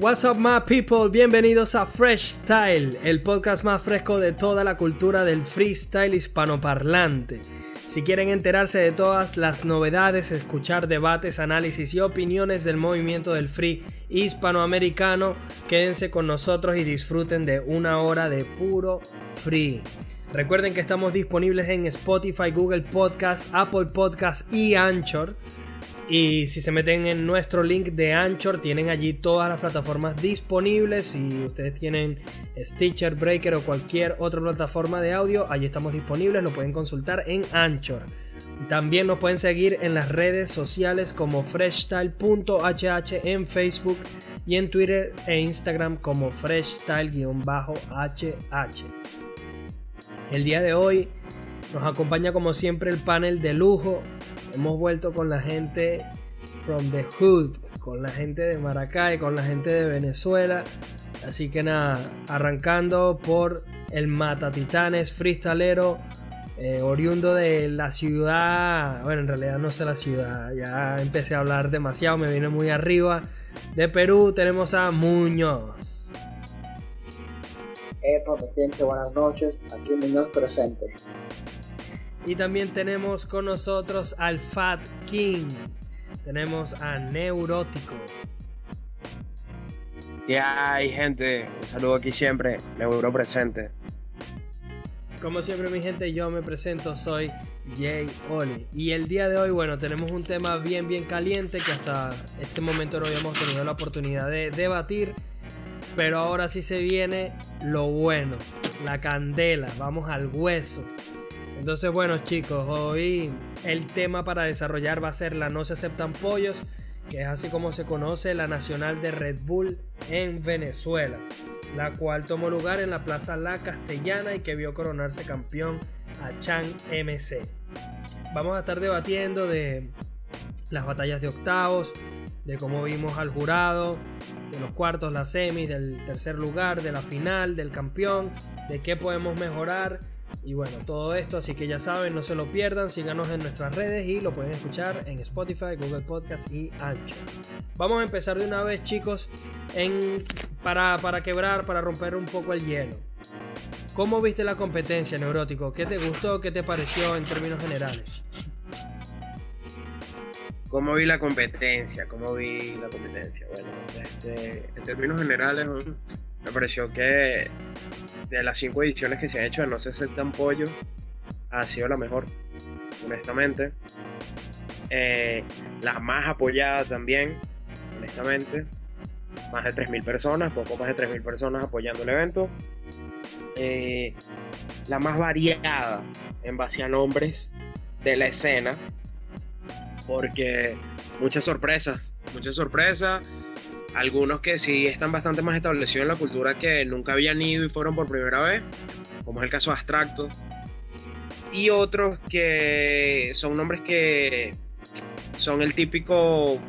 What's up, my people? Bienvenidos a Fresh Style, el podcast más fresco de toda la cultura del freestyle hispanoparlante. Si quieren enterarse de todas las novedades, escuchar debates, análisis y opiniones del movimiento del free hispanoamericano, quédense con nosotros y disfruten de una hora de puro free. Recuerden que estamos disponibles en Spotify, Google Podcast, Apple Podcast y Anchor. Y si se meten en nuestro link de Anchor, tienen allí todas las plataformas disponibles. Si ustedes tienen Stitcher, Breaker o cualquier otra plataforma de audio, allí estamos disponibles. Lo pueden consultar en Anchor. También nos pueden seguir en las redes sociales como freshstyle.hh en Facebook y en Twitter e Instagram como freshstyle-hh. El día de hoy nos acompaña como siempre el panel de lujo Hemos vuelto con la gente from the hood, con la gente de Maracay, con la gente de Venezuela. Así que nada, arrancando por el Mata Titanes freestalero, eh, oriundo de la ciudad. Bueno, en realidad no sé la ciudad, ya empecé a hablar demasiado, me vine muy arriba. De Perú tenemos a Muñoz. Epa, gente, buenas noches. Aquí Muñoz presente. Y también tenemos con nosotros al Fat King. Tenemos a Neurótico. ¿Qué hay, gente? Un saludo aquí siempre, Neuro presente. Como siempre, mi gente, yo me presento, soy Jay Oli. Y el día de hoy, bueno, tenemos un tema bien, bien caliente que hasta este momento no habíamos tenido la oportunidad de debatir. Pero ahora sí se viene lo bueno, la candela, vamos al hueso. Entonces, bueno chicos, hoy el tema para desarrollar va a ser la No se aceptan pollos, que es así como se conoce la nacional de Red Bull en Venezuela, la cual tomó lugar en la Plaza La Castellana y que vio coronarse campeón a Chan MC. Vamos a estar debatiendo de las batallas de octavos, de cómo vimos al jurado, de los cuartos, las semis, del tercer lugar, de la final, del campeón, de qué podemos mejorar y bueno, todo esto, así que ya saben, no se lo pierdan, síganos en nuestras redes y lo pueden escuchar en Spotify, Google Podcast y Anchor. Vamos a empezar de una vez, chicos, en, para, para quebrar, para romper un poco el hielo. ¿Cómo viste la competencia, Neurótico? ¿Qué te gustó? ¿Qué te pareció en términos generales? ¿Cómo vi la competencia? ¿Cómo vi la competencia? Bueno, este, en términos generales, me pareció que de las cinco ediciones que se han hecho de No se aceptan pollo, ha sido la mejor, honestamente. Eh, la más apoyada también, honestamente. Más de 3.000 personas, poco más de 3.000 personas apoyando el evento. Eh, la más variada en base a nombres de la escena, porque muchas sorpresas, muchas sorpresas algunos que sí están bastante más establecidos en la cultura que nunca habían ido y fueron por primera vez, como es el caso Abstracto, y otros que son nombres que son el típico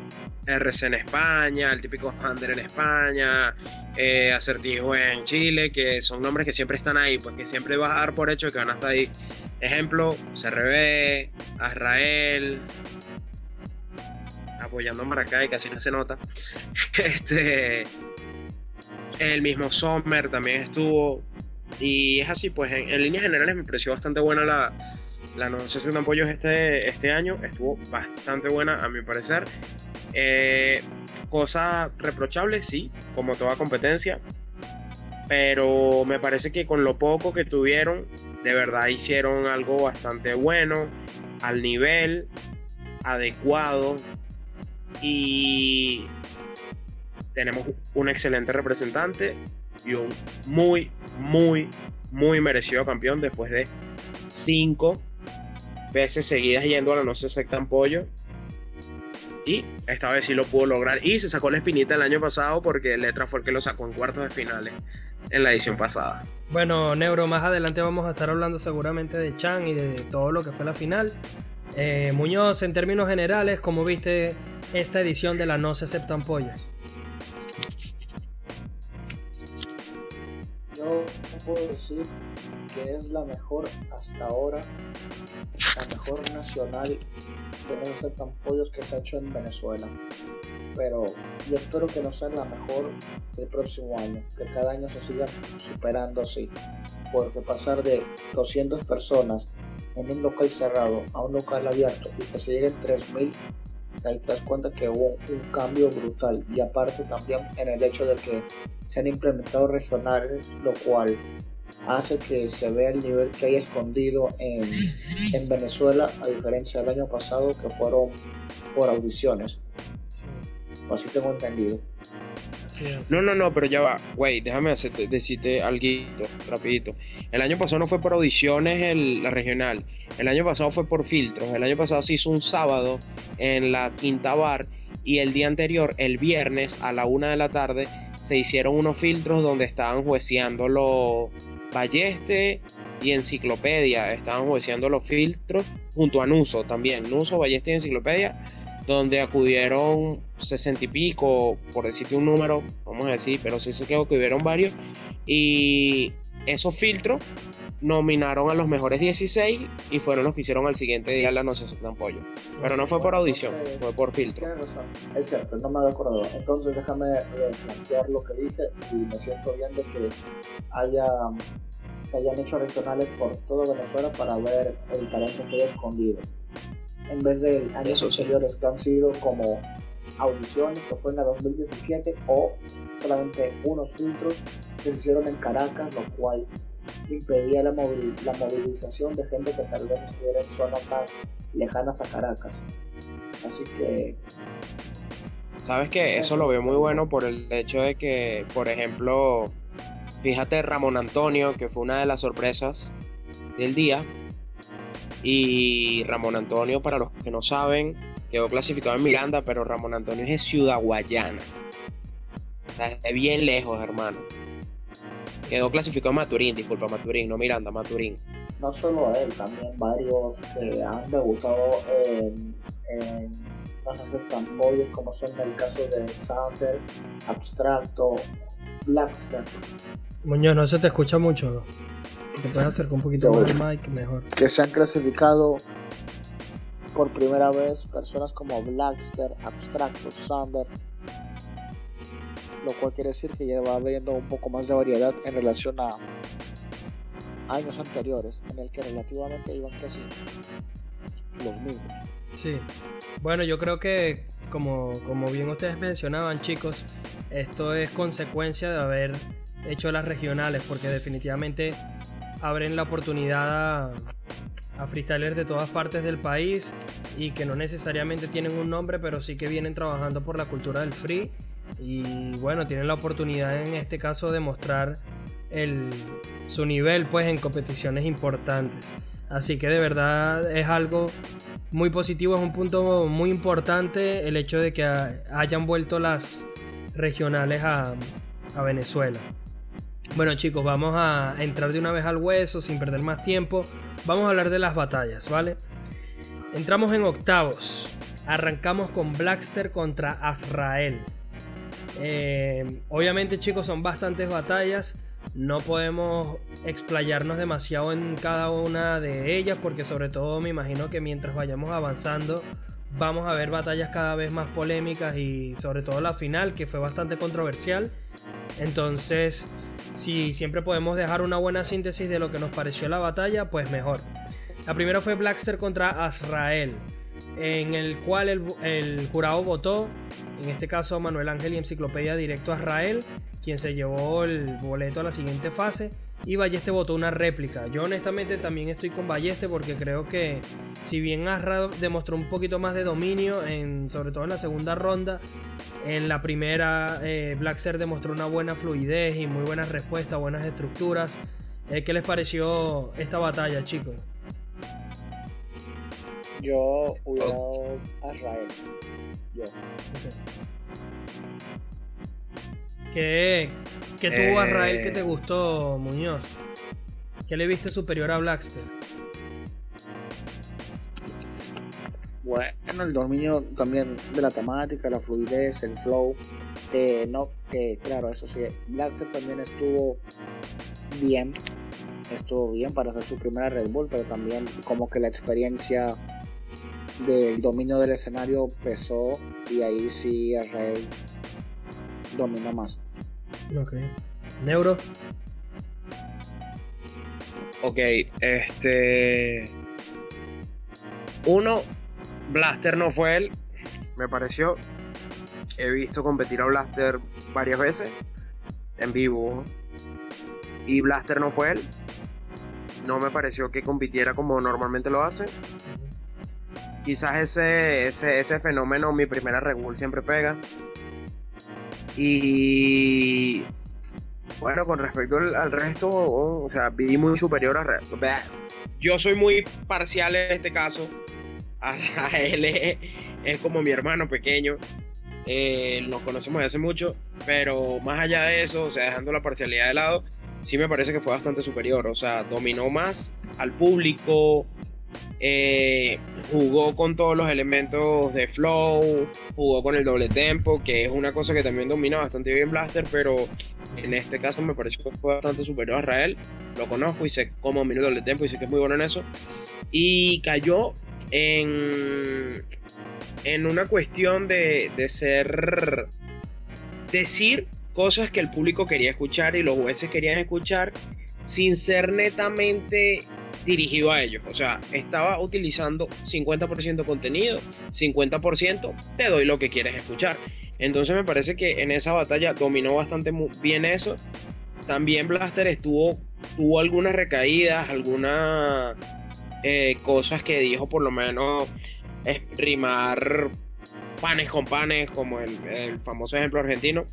RC en España, el típico Hunter en España, eh, Acertijo en Chile, que son nombres que siempre están ahí, porque siempre vas a dar por hecho que van a estar ahí. Ejemplo, CRB, Azrael, apoyando a Maracay, casi no se nota. Este, el mismo Sommer también estuvo. Y es así, pues en, líneas generales me pareció bastante buena la, la si apoyos este, este año. Estuvo bastante buena a mi parecer. Eh, cosa reprochable, sí, como toda competencia. Pero me parece que con lo poco que tuvieron, de verdad hicieron algo bastante bueno, al nivel adecuado y tenemos un excelente representante y un muy, muy, muy merecido campeón después de cinco veces seguidas yendo a la no se aceptan pollo. Y esta vez sí lo pudo lograr. Y se sacó la espinita el año pasado porque Letra fue el que lo sacó en cuartos de finales en la edición pasada. Bueno, Neuro, más adelante vamos a estar hablando seguramente de Chan y de todo lo que fue la final. Eh, Muñoz, en términos generales, ¿cómo viste esta edición de la No se aceptan pollas? Yo puedo decir que es la mejor hasta ahora, la mejor nacional de No se aceptan pollos que se ha hecho en Venezuela. Pero yo espero que no sea la mejor del próximo año, que cada año se sigan superando así, porque pasar de 200 personas en un local cerrado a un local abierto y que se lleguen 3000 ahí te das cuenta que hubo un cambio brutal. Y aparte también en el hecho de que se han implementado regionales lo cual hace que se vea el nivel que hay escondido en Venezuela a diferencia del año pasado que fueron por audiciones así tengo entendido no, no, no, pero ya va. Güey, déjame decirte algo rapidito. El año pasado no fue por audiciones el, la regional. El año pasado fue por filtros. El año pasado se hizo un sábado en la Quinta Bar. Y el día anterior, el viernes a la una de la tarde, se hicieron unos filtros donde estaban jueceando los Balleste y Enciclopedia. Estaban jueceando los filtros junto a Nuso también. Nuso, Balleste y Enciclopedia donde acudieron sesenta y pico, por decirte un número, vamos a decir, pero sí quedó que hubieron varios. Y esos filtros nominaron a los mejores 16 y fueron los que hicieron al siguiente día la No se aceptan pollo. Pero no fue por audición, fue por filtro. Es cierto, no me había acordado. Entonces déjame plantear lo que dije y me siento bien de que haya, se hayan hecho regionales por todo Venezuela para ver el talento que hay escondido en vez de años anteriores que han sido como audiciones que fue en la 2017 o solamente unos filtros que se hicieron en Caracas, lo cual impedía la, movilización de gente que tal vez estuviera en zonas más lejanas a Caracas. Así que... Sabes que eso lo veo muy bueno por el hecho de que, por ejemplo, fíjate Ramón Antonio, que fue una de las sorpresas del día, y Ramón Antonio, para los que no saben, quedó clasificado en Miranda, pero Ramón Antonio es de Ciudad Guayana. O sea, es bien lejos, hermano. Quedó clasificado en Maturín, disculpa, Maturín, no Miranda, Maturín. No solo él, también varios que han debutado en hacer como son el caso de Sander, Abstracto, Blackster. Muñoz, no se te escucha mucho. Si te puedes acercar un poquito más al mic, mejor. Que se han clasificado por primera vez personas como Blackster, Abstracto, Sander. Lo cual quiere decir que ya va habiendo un poco más de variedad en relación a años anteriores, en el que relativamente iban casi los mismos. Sí. Bueno, yo creo que, como, como bien ustedes mencionaban, chicos, esto es consecuencia de haber hecho las regionales, porque definitivamente abren la oportunidad a, a freestylers de todas partes del país y que no necesariamente tienen un nombre, pero sí que vienen trabajando por la cultura del free. Y bueno, tienen la oportunidad en este caso de mostrar el, su nivel pues en competiciones importantes. Así que de verdad es algo muy positivo, es un punto muy importante el hecho de que hayan vuelto las regionales a, Venezuela. Bueno chicos, vamos a entrar de una vez al hueso sin perder más tiempo. Vamos a hablar de las batallas, ¿vale? Entramos en octavos. Arrancamos con Blackster contra Azrael. Eh, obviamente chicos son bastantes batallas. No podemos explayarnos demasiado en cada una de ellas porque sobre todo me imagino que mientras vayamos avanzando vamos a ver batallas cada vez más polémicas y sobre todo la final que fue bastante controversial. Entonces, si siempre podemos dejar una buena síntesis de lo que nos pareció la batalla, pues mejor. La primera fue Blackster contra Azrael, en el cual el, jurado votó, en este caso Manuel Ángel y Enciclopedia Directo a Azrael, quien se llevó el boleto a la siguiente fase. Y Balleste votó una réplica. Yo honestamente también estoy con Balleste porque creo que si bien Azra demostró un poquito más de dominio, en, sobre todo en la segunda ronda, en la primera eh, Blackster demostró una buena fluidez y muy buenas respuestas, buenas estructuras. Eh, ¿Qué les pareció esta batalla, chicos? Yo hubiera dado a Yo. ¿Qué, tuvo a Rael que te eh. gustó, Muñoz? ¿Qué le viste superior a Blackster? Bueno, el dominio también de la temática, la fluidez, el flow. Que no, que claro, eso sí, Blackster también estuvo bien. Estuvo bien para hacer su primera Red Bull, pero también como que la experiencia del dominio del escenario pesó y ahí sí Israel dominó más. Ok. Neuro. Ok, este. Uno, Blaster no fue él, me pareció. He visto competir a Blaster varias veces en vivo. Y Blaster no fue él. No me pareció que compitiera como normalmente lo hace. Quizás ese, ese, ese fenómeno, mi primera regul siempre pega. Y bueno, con respecto al, resto, o sea, vi muy superior a Yo soy muy parcial en este caso. A, él es, como mi hermano pequeño. Eh, nos conocemos desde hace mucho, pero más allá de eso, o sea, dejando la parcialidad de lado, sí me parece que fue bastante superior. O sea, dominó más al público, eh, jugó con todos los elementos de flow, jugó con el doble tempo, que es una cosa que también domina bastante bien Blaster, pero en este caso me pareció que fue bastante superior a Israel. Lo conozco y sé cómo domina el doble tempo y sé que es muy bueno en eso. Y cayó en, en una cuestión de, de ser. decir cosas que el público quería escuchar y los jueces querían escuchar sin ser netamente dirigido a ellos. O sea, estaba utilizando 50% contenido, 50% te doy lo que quieres escuchar. Entonces me parece que en esa batalla dominó bastante bien eso. También Blaster estuvo, tuvo algunas recaídas, algunas eh, cosas que dijo por lo menos es panes con panes, como el, el famoso ejemplo argentino.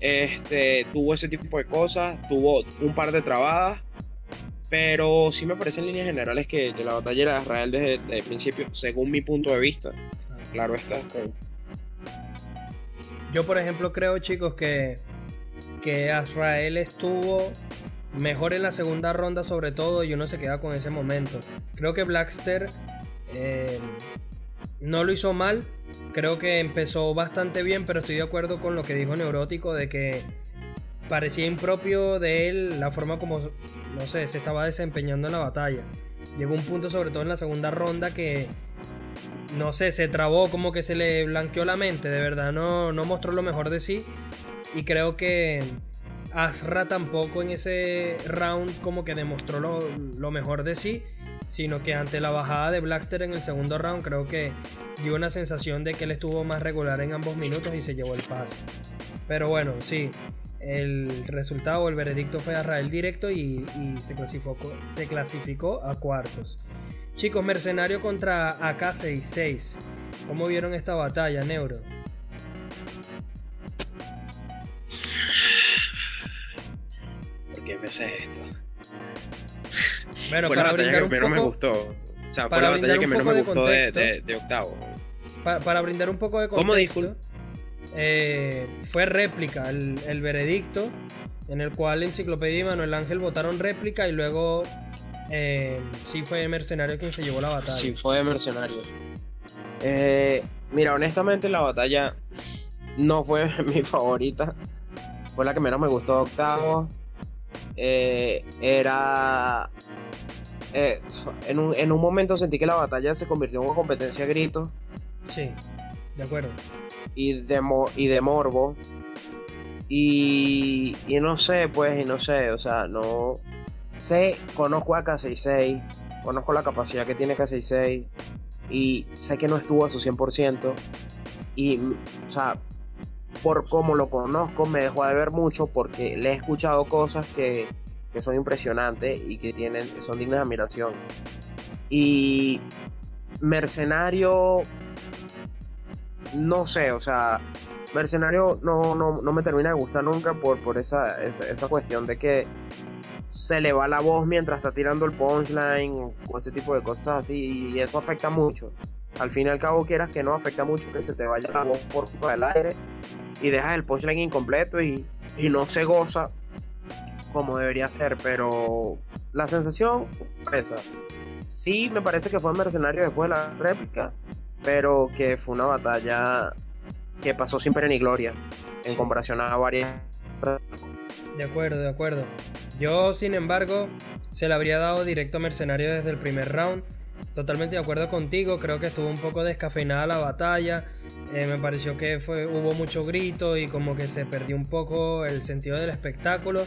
Este, tuvo ese tipo de cosas, tuvo un par de trabadas, pero sí me parece en líneas generales que, la batalla era Israel desde, el principio, según mi punto de vista. Claro está. Yo, por ejemplo, creo, chicos, que, que Israel estuvo mejor en la segunda ronda, sobre todo, y uno se queda con ese momento. Creo que Blackster eh, no lo hizo mal, creo que empezó bastante bien, pero estoy de acuerdo con lo que dijo Neurótico de que parecía impropio de él la forma como, no sé, se estaba desempeñando en la batalla. Llegó un punto, sobre todo en la segunda ronda, que no sé, se trabó, como que se le blanqueó la mente, de verdad, no, no mostró lo mejor de sí. Y creo que Asra tampoco en ese round como que demostró lo, mejor de sí, sino que ante la bajada de Blackster en el segundo round creo que dio una sensación de que él estuvo más regular en ambos minutos y se llevó el pase. Pero bueno, sí, el resultado, el veredicto fue a Rael directo y, se, clasificó, se clasificó a cuartos. Chicos, Mercenario contra AK66. ¿Cómo vieron esta batalla, Neuro? que me sé esto. Bueno, fue la batalla que menos me gustó. O sea, fue la batalla que menos me gustó de, octavo. Para, brindar un poco de contexto. Eh, fue réplica el, veredicto, en el cual Enciclopedia y Manuel Ángel votaron réplica y luego eh, sí fue Mercenario quien se llevó la batalla. Sí, fue Mercenario. Eh, mira, honestamente la batalla no fue mi favorita. Fue la que menos me gustó de octavo. Eh, era... Eh, en, un, en, un, momento sentí que la batalla se convirtió en una competencia a gritos. Sí, de acuerdo. Y de, y de morbo. Y, y no sé, pues, y no sé, o sea, no sé, conozco a K66, conozco la capacidad que tiene K66 y sé que no estuvo a su 100%. Y, o sea, por cómo lo conozco, me dejó de ver mucho porque le he escuchado cosas que, son impresionantes y que tienen, son dignas de admiración. Y Mercenario, no sé, o sea, Mercenario no, no, me termina de gustar nunca por, por esa, esa, cuestión de que se le va la voz mientras está tirando el punchline o ese tipo de cosas así y eso afecta mucho. Al fin y al cabo quieras que no afecta mucho que se te vaya la voz por culpa del aire y dejas el punchline incompleto y, no se goza como debería ser, pero la sensación esa. Sí, me parece que fue mercenario después de la réplica, pero que fue una batalla que pasó sin pena ni gloria en comparación a varias. De acuerdo, de acuerdo. Yo, sin embargo, se le habría dado directo a Mercenario desde el primer round. Totalmente de acuerdo contigo. Creo que estuvo un poco descafeinada la batalla. Eh, me pareció que hubo mucho grito y como que se perdió un poco el sentido del espectáculo.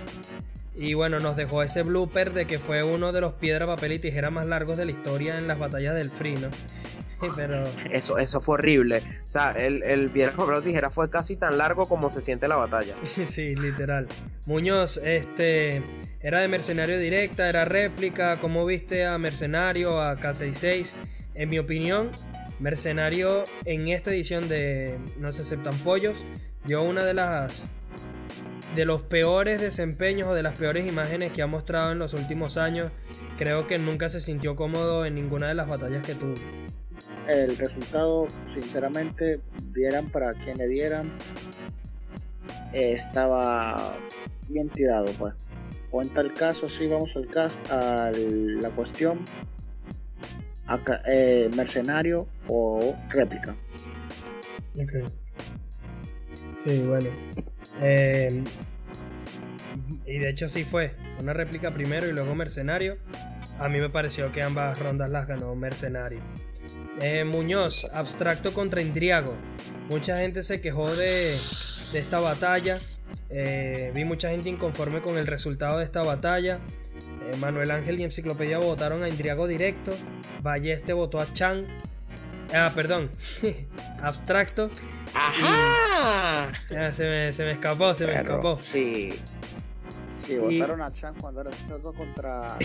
Y bueno, nos dejó ese blooper de que fue uno de los piedra, papel y tijera más largos de la historia en las batallas del Free, ¿no? Pero... Eso, eso fue horrible. O sea, el, el piedra, papel y tijera fue casi tan largo como se siente la batalla. sí, literal. Muñoz, este, era de mercenario directa, era réplica. ¿Cómo viste a mercenario, a K66? En mi opinión, mercenario en esta edición de No se aceptan pollos dio una de las de los peores desempeños o de las peores imágenes que ha mostrado en los últimos años. Creo que nunca se sintió cómodo en ninguna de las batallas que tuvo. El resultado, sinceramente, dieran para quien le dieran, estaba bien tirado, pues. O en tal caso, si vamos al caso, a la cuestión, eh, mercenario o réplica. Ok. Sí, bueno. Eh, y de hecho sí fue. Fue una réplica primero y luego Mercenario. A mí me pareció que ambas rondas las ganó Mercenario. Eh, Muñoz, abstracto contra Indriago. Mucha gente se quejó de, esta batalla. Eh, vi mucha gente inconforme con el resultado de esta batalla. Manuel Ángel y Enciclopedia votaron a Indriago directo. Balleste votó a Chan. Ah, perdón. abstracto. ¡Ajá! se, me, se, me, escapó, se me escapó. Sí. Sí, votaron a Chan cuando era trato contra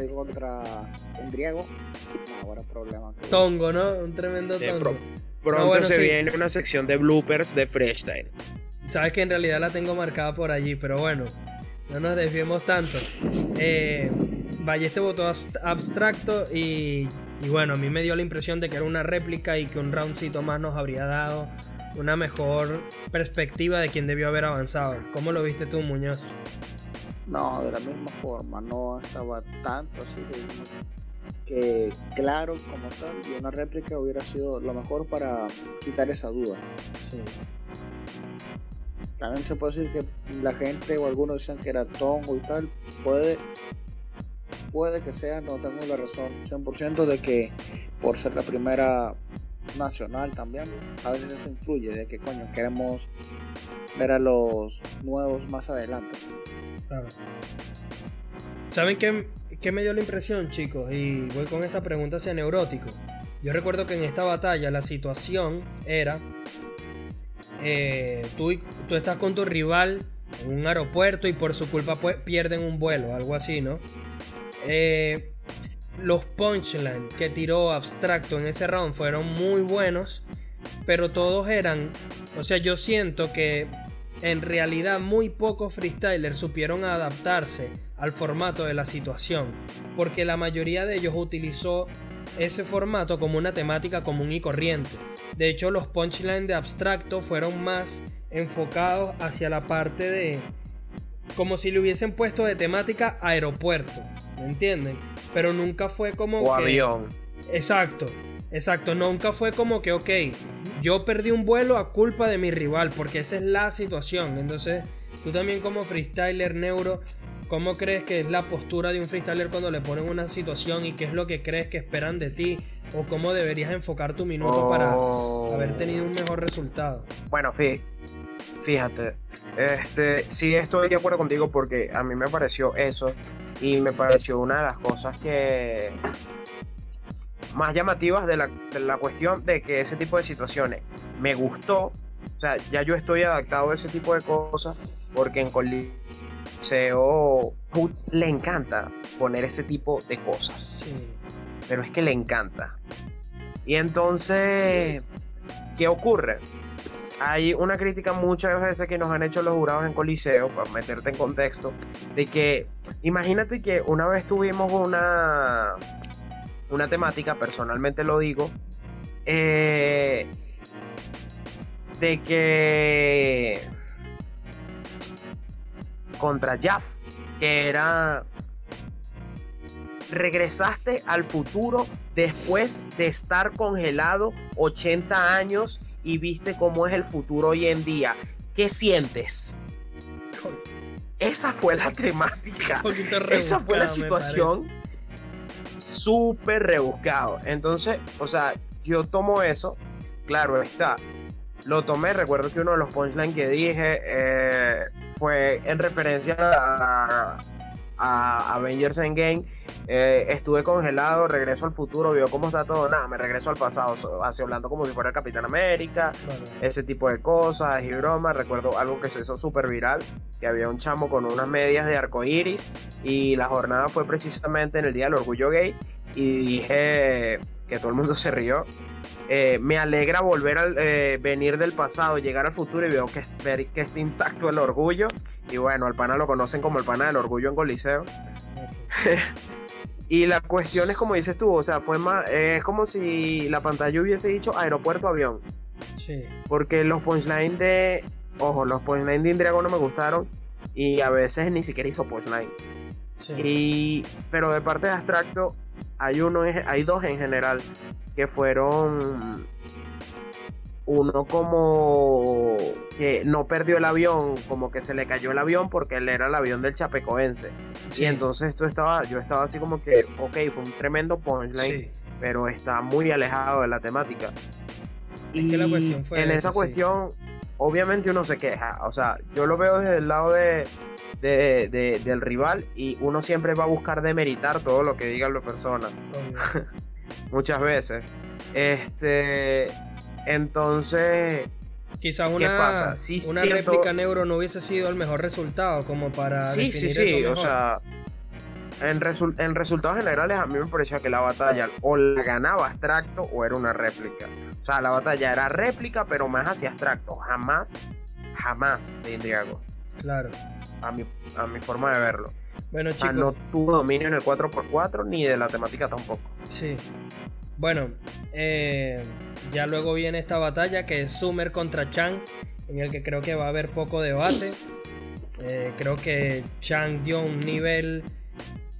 digo contra Endriego. No, ahora problema. Tongo, ¿no? Un tremendo tongo. pronto se viene una sección de bloopers de freestyle. Sabes que en realidad la tengo marcada por allí, pero bueno, no nos desviemos tanto. Eh, Balleste votó abstracto y, y, bueno, a mí me dio la impresión de que era una réplica y que un roundcito más nos habría dado una mejor perspectiva de quién debió haber avanzado. ¿Cómo lo viste tú, Muñoz? No, de la misma forma, no estaba tanto así que claro como tal y una réplica hubiera sido lo mejor para quitar esa duda. Sí. También se puede decir que la gente o algunos dicen que era tongo y tal, puede puede que sea, no tengo la razón 100% de que por ser la primera nacional también, a veces eso influye de que coño queremos ver a los nuevos más adelante. ¿Saben qué, qué, me dio la impresión, chicos? Y voy con esta pregunta hacia Neurótico. Yo recuerdo que en esta batalla la situación era: eh, tú, estás con tu rival en un aeropuerto y por su culpa pues, pierden un vuelo, algo así, ¿no? Eh, los punchlines que tiró Abstracto en ese round fueron muy buenos, pero todos eran, o sea, yo siento que en realidad muy pocos freestylers supieron adaptarse al formato de la situación, porque la mayoría de ellos utilizó ese formato como una temática común y corriente. De hecho, los punchlines de abstracto fueron más enfocados hacia la parte de como si le hubiesen puesto de temática aeropuerto, ¿me entienden? Pero nunca fue como o avión. Exacto. Exacto, nunca fue como que, ok, yo perdí un vuelo a culpa de mi rival, porque esa es la situación. Entonces, tú también como freestyler neuro, ¿cómo crees que es la postura de un freestyler cuando le ponen una situación y qué es lo que crees que esperan de ti? ¿O cómo deberías enfocar tu minuto para Oh. haber tenido un mejor resultado? Bueno, fí- fíjate, este, sí estoy de acuerdo contigo porque a mí me pareció eso y me pareció una de las cosas que más llamativas de la, de la cuestión de que ese tipo de situaciones me gustó. O sea, ya yo estoy adaptado a ese tipo de cosas porque en Coliseo Hoods le encanta poner ese tipo de cosas. Sí. Pero es que le encanta. Y entonces, ¿qué ocurre? Hay una crítica muchas veces que nos han hecho los jurados en Coliseo, para meterte en contexto, de que imagínate que una vez tuvimos una, una temática, personalmente lo digo, eh, de que contra Jaff, que era regresaste al futuro después de estar congelado 80 años y viste cómo es el futuro hoy en día. ¿Qué sientes? Esa fue la temática. Esa fue la situación. súper rebuscado. Entonces, o sea, yo tomo eso, claro está. Lo tomé, recuerdo que uno de los punchlines que dije eh, fue en referencia a, a Avengers Endgame eh, estuve congelado, regreso al futuro, veo cómo está todo, nada, me regreso al pasado, así hablando como si fuera el Capitán América, ese tipo de cosas y bromas. Recuerdo algo que se hizo súper viral, que había un chamo con unas medias de arco iris y la jornada fue precisamente en el Día del Orgullo Gay y dije que todo el mundo se rió. Eh, me alegra volver a eh, venir del pasado, llegar al futuro y veo que, ver que está intacto el orgullo. Y bueno, al pana lo conocen como el pana del orgullo en Coliseo. Y la cuestión es como dices tú, o sea, fue más, es como si la pantalla hubiese dicho aeropuerto avión. Sí. Porque los punchlines de, ojo, los punchlines de Indriago no me gustaron y a veces ni siquiera hizo punchline. Sí. Y, pero de parte de abstracto hay uno, hay dos en general que fueron uno como que no perdió el avión, como que se le cayó el avión porque él era el avión del Chapecoense. Y entonces esto estaba, yo estaba así como que, ok, fue un tremendo punchline, pero está muy alejado de la temática. y en esa cuestión, obviamente uno se queja. O sea, yo lo veo desde el lado de, del rival y uno siempre va a buscar demeritar todo lo que digan las personas. Muchas veces. Este entonces, Quizás una, pasa? una réplica neuro no hubiese sido el mejor resultado como para... Sí, sí, sí, o sea, en, en, resultados generales a mí me parecía que la batalla o la ganaba abstracto o era una réplica. O sea, la batalla era réplica, pero más hacia abstracto. Jamás, jamás de Indriago. Claro. A mi, a mi forma de verlo. Bueno, chicos. no tuvo dominio en el 4x4 ni de la temática tampoco. Sí. Bueno, eh, ya luego viene esta batalla que es Summer contra Chang, en el que creo que va a haber poco debate. Eh, creo que Chang dio un nivel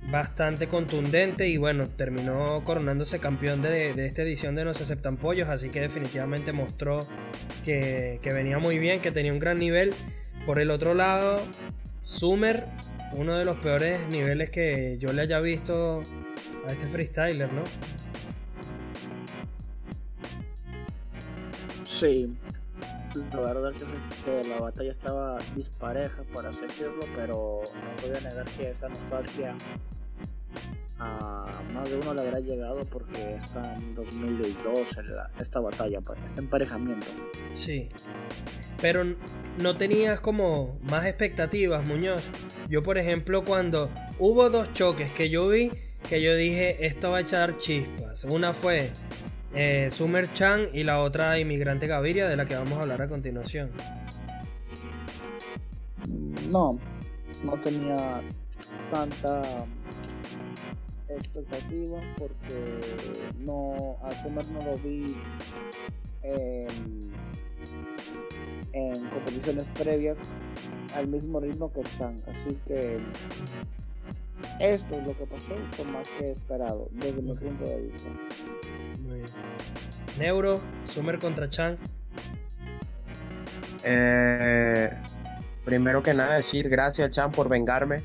bastante contundente y bueno, terminó coronándose campeón de, esta edición de No se aceptan pollos, así que definitivamente mostró que, que, venía muy bien, que tenía un gran nivel. Por el otro lado, Summer, uno de los peores niveles que yo le haya visto a este freestyler, ¿no? Sí, la verdad que, la batalla estaba dispareja, por así decirlo, pero no voy a negar que esa nostalgia a más de uno le habrá llegado porque está en 2002 esta batalla, pues, este emparejamiento. Sí, pero no tenías como más expectativas, Muñoz. Yo, por ejemplo, cuando hubo dos choques que yo vi, que yo dije, esto va a echar chispas. Una fue eh, Summer Chan y la otra inmigrante Gaviria de la que vamos a hablar a continuación. No, no tenía tanta expectativa porque no a Summer no lo vi en, en competiciones previas al mismo ritmo que Chan, así que esto es lo que pasó fue más que esperado desde mi punto de vista. Neuro, Summer contra Chan. Eh, primero que nada decir gracias Chan por vengarme.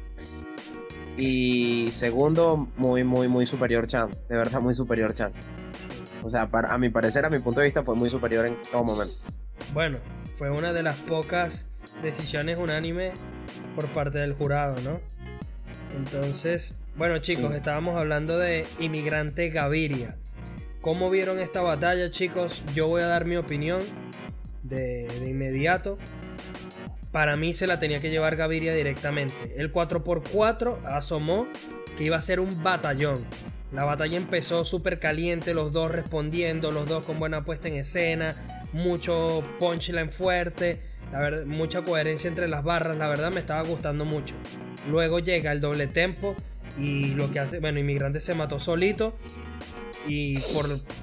Y segundo, muy, muy, muy superior Chan. De verdad, muy superior Chan. O sea, a mi parecer, a mi punto de vista, fue muy superior en todo momento. Bueno, fue una de las pocas decisiones unánimes por parte del jurado, ¿no? Entonces, bueno chicos, estábamos hablando de Inmigrante Gaviria. ¿Cómo vieron esta batalla, chicos? Yo voy a dar mi opinión de, inmediato. Para mí se la tenía que llevar Gaviria directamente. El 4x4 asomó que iba a ser un batallón. La batalla empezó súper caliente, los dos respondiendo, los dos con buena puesta en escena, mucho punchline fuerte, mucha coherencia entre las barras, la verdad me estaba gustando mucho. Luego llega el doble tempo y lo que hace, bueno, Inmigrante se mató solito y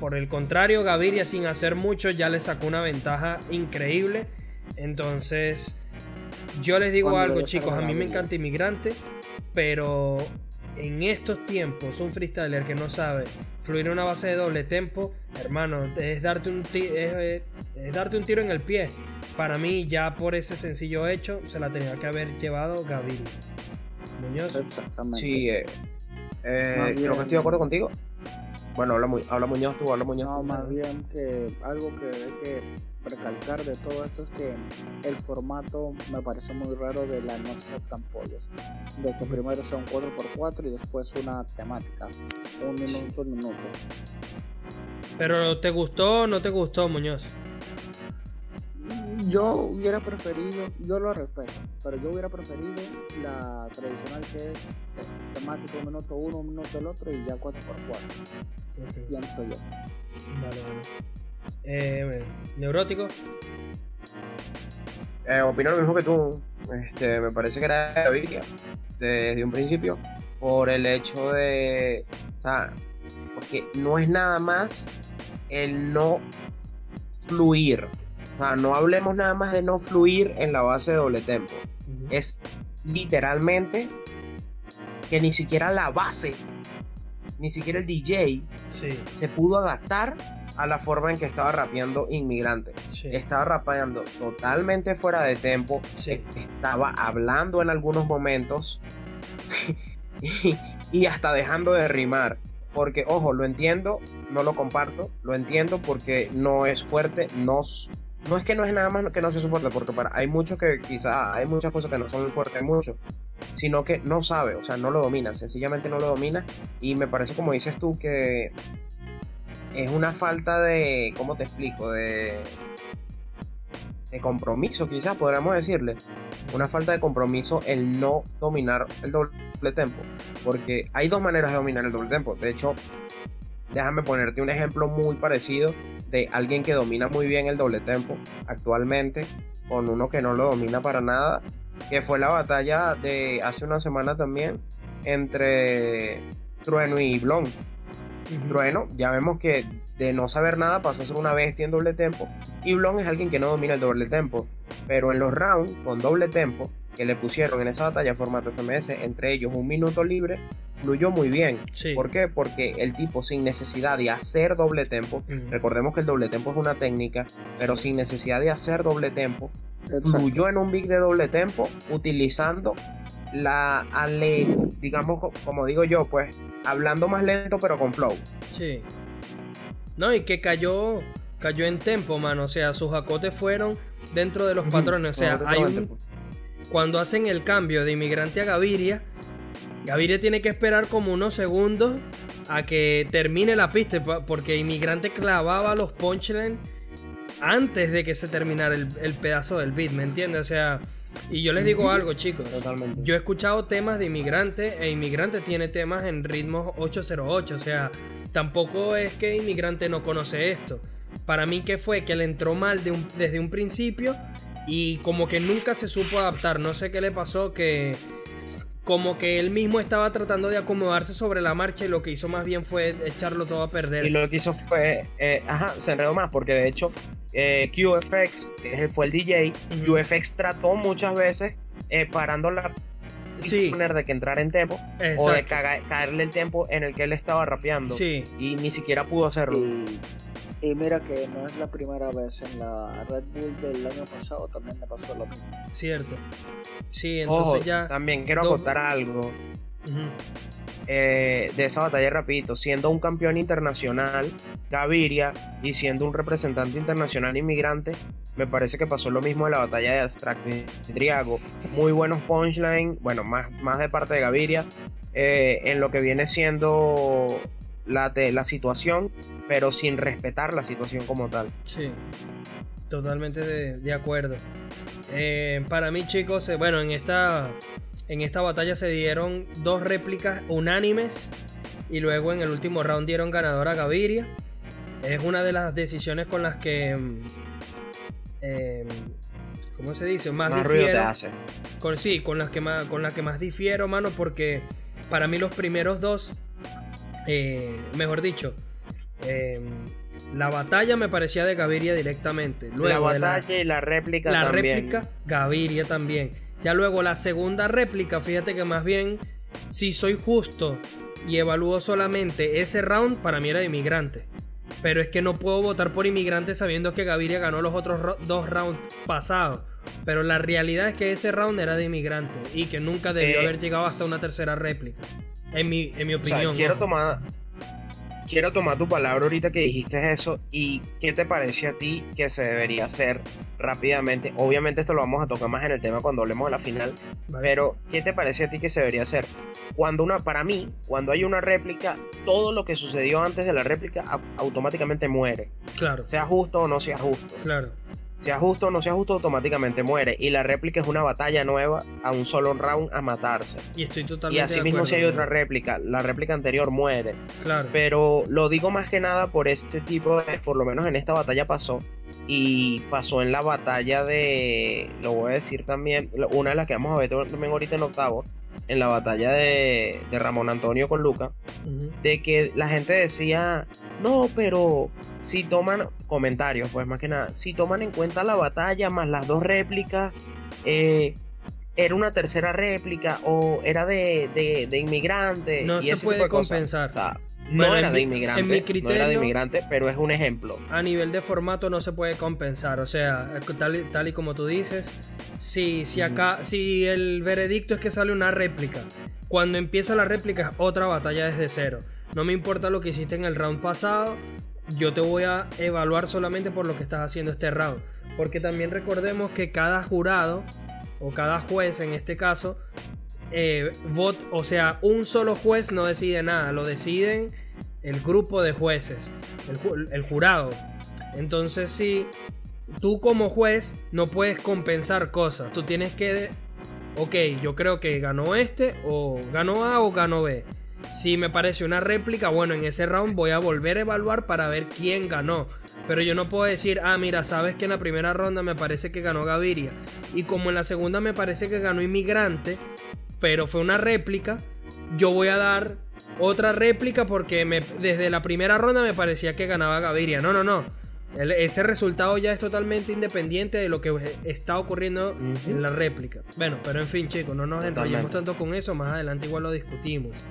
por, el contrario, Gaviria sin hacer mucho ya le sacó una ventaja increíble. Entonces, yo les digo algo, chicos, a mí me encanta Inmigrante, pero en estos tiempos, un freestyler que no sabe fluir una base de doble tempo, hermano, es darte un, es, darte un tiro en el pie. Para mí, ya por ese sencillo hecho, se la tenía que haber llevado Gaviria. Muñoz. Exactamente. Sí, eh, Eh, Más creo que estoy de acuerdo contigo. Bueno, habla, Mu- habla Muñoz tú, habla Muñoz No, tú. más bien que algo que hay que recalcar de todo esto es que el formato me parece muy raro de la no se aceptan pollos. De que primero sea un 4x4 y después una temática. Un minuto, un minuto. Pero ¿te gustó o no te gustó, Muñoz? Yo hubiera preferido, yo lo respeto, pero yo hubiera preferido la tradicional que es te- temática un minuto uno, un minuto el otro y ya 4x4. Ok, Pienso yo. Vale, vale. Eh, neurótico. Eh, opino lo mismo que tú. Este, me parece que era de Gaviria desde un principio. Por el hecho de. O sea, porque no es nada más el no fluir. O sea, no hablemos nada más de no fluir en la base de doble tempo. Es literalmente que ni siquiera la base, ni siquiera el DJ Sí, se pudo adaptar a la forma en que estaba rapeando Inmigrante sí. estaba rapeando totalmente fuera de tempo, Sí. estaba hablando en algunos momentos y, y hasta dejando de rimar. Porque, ojo, lo entiendo, no lo comparto, lo entiendo porque no es fuerte, no, no es que no es nada más que no sea fuerte, porque para, hay muchos que quizá hay muchas cosas que no son fuertes mucho, sino que no sabe, o sea, no lo domina, sencillamente no lo domina y me parece como dices tú que es una falta de, ¿cómo te explico? De, de compromiso, quizás podríamos decirle. Una falta de compromiso el no dominar el doble tempo. Porque hay dos maneras de dominar el doble tempo. De hecho, déjame ponerte un ejemplo muy parecido de alguien que domina muy bien el doble tempo actualmente con uno que no lo domina para nada. Que fue la batalla de hace una semana también entre Trueno y Blon. Trueno, ya vemos que de no saber nada pasó a ser una bestia en doble tempo. Y Blon es alguien que no domina el doble tempo. Pero en los rounds con doble tempo que le pusieron en esa batalla formato FMS, entre ellos un minuto libre, fluyó muy bien. Sí. ¿Por qué? Porque el tipo sin necesidad de hacer doble tempo, recordemos que el doble tempo es una técnica, pero sin necesidad de hacer doble tempo, Exacto. fluyó en un beat de doble tempo utilizando la ale, digamos co- como digo yo, pues hablando más lento pero con flow. Sí. No, y que cayó cayó en tempo, mano. O sea, sus acotes fueron dentro de los patrones. O sea, hay un, tempo. Cuando hacen el cambio de inmigrante a Gaviria, Gaviria tiene que esperar como unos segundos a que termine la pista, porque inmigrante clavaba los punchlines antes de que se terminara el, el pedazo del beat, ¿me entiendes? O sea, y yo les digo algo, chicos. Totalmente. Yo he escuchado temas de inmigrante e inmigrante tiene temas en ritmos 808, o sea, tampoco es que inmigrante no conoce esto. Para mí que fue que le entró mal de un- desde un principio y como que nunca se supo adaptar, no sé qué le pasó que como que él mismo estaba tratando de acomodarse sobre la marcha y lo que hizo más bien fue echarlo todo a perder. Y lo que hizo fue, eh, ajá, se enredó más porque de hecho eh, QFX, el- fue el DJ. QFX trató muchas veces eh, parando la Sí. poner de que entrara en tempo o de caga- caerle el tempo en el que él estaba rapeando Sí, y ni siquiera pudo hacerlo. Y, y mira que no es la primera vez en la Red Bull del año pasado también me pasó lo mismo. cierto. Sí, entonces Ojo, ya también quiero dos- acotar algo Eh, de esa batalla rapidito, siendo un campeón internacional, Gaviria, y siendo un representante internacional inmigrante, me parece que pasó lo mismo en la batalla de Abstract Driago. Muy buenos punchlines, bueno, más, más de parte de Gaviria, eh, en lo que viene siendo la, la situación, pero sin respetar la situación como tal. Sí, totalmente de, de acuerdo. Eh, para mí, chicos, bueno, en esta, en esta batalla se dieron dos réplicas unánimes y luego en el último round dieron ganador a Gaviria. Es una de las decisiones con las que, mm, eh, ¿cómo se dice? Más, Más ruido te hace. Con, sí, con las, que más, con las que más difiero, mano, porque para mí los primeros dos, eh, mejor dicho, eh, la batalla me parecía de Gaviria directamente. Luego la de la, batalla y la réplica la también. réplica, Gaviria también. Ya luego la segunda réplica, fíjate que más bien, si soy justo y evalúo solamente ese round, para mí era de inmigrante. Pero es que no puedo votar por inmigrante sabiendo que Gaviria ganó los otros ro- dos rounds pasados. Pero la realidad es que ese round era de inmigrante y que nunca debió Eh, haber llegado hasta una tercera réplica. En mi, en mi O sea, opinión. quiero tomar quiero tomar tu palabra ahorita que dijiste eso y qué te parece a ti que se debería hacer rápidamente. Obviamente esto lo vamos a tocar más en el tema cuando hablemos de la final, Vale. pero ¿qué te parece a ti que se debería hacer? Cuando una para mí, cuando hay una réplica, todo lo que sucedió antes de la réplica au- automáticamente muere. Claro, Sea justo o no sea justo. claro. Sea justo o no sea justo, automáticamente muere. Y la réplica es una batalla nueva a un solo round a matarse. Y estoy Y totalmente. así de mismo si hay otra réplica, la réplica anterior muere. Claro. Pero lo digo más que nada por este tipo de, por lo menos en esta batalla pasó. Y pasó en la batalla de, lo voy a decir también, una de las que vamos a ver también ahorita en octavo, en la batalla de, de Ramón Antonio con Luca, de que la gente decía, no, pero si toman comentarios, pues más que nada, si toman en cuenta la batalla más las dos réplicas, eh, era una tercera réplica o era de, de, de inmigrante. No y se ese puede tipo de cosas. compensar. O sea, Bueno, no era de mi- inmigrante, en mi no era de criterio- inmigrante, pero es un ejemplo. a nivel de formato no se puede compensar. O sea, tal, y- tal y como tú dices, si, si acá, si el veredicto es que sale una réplica, cuando empieza la réplica es otra batalla desde cero. No me importa lo que hiciste en el round pasado, yo te voy a evaluar solamente por lo que estás haciendo este round. Porque también recordemos que cada jurado, o cada juez en este caso, eh, o sea, un solo juez no decide nada, lo deciden el grupo de jueces, el, ju- el jurado. Entonces, si tú como juez no puedes compensar cosas, tú tienes que, ok, yo creo que ganó este, o ganó A o ganó B. Si me parece una réplica, bueno, en ese round voy a volver a evaluar para ver quién ganó. Pero yo no puedo decir, ah, mira, sabes que en la primera ronda me parece que ganó Gaviria. Y como en la segunda me parece que ganó Inmigrante, pero fue una réplica, yo voy a dar otra réplica porque desde la primera ronda me parecía que ganaba Gaviria. No, no, no. El- ese resultado ya es totalmente independiente de lo que está ocurriendo en la réplica. Bueno, pero en fin, chicos, no nos enrollemos tanto con eso. Más adelante igual lo discutimos.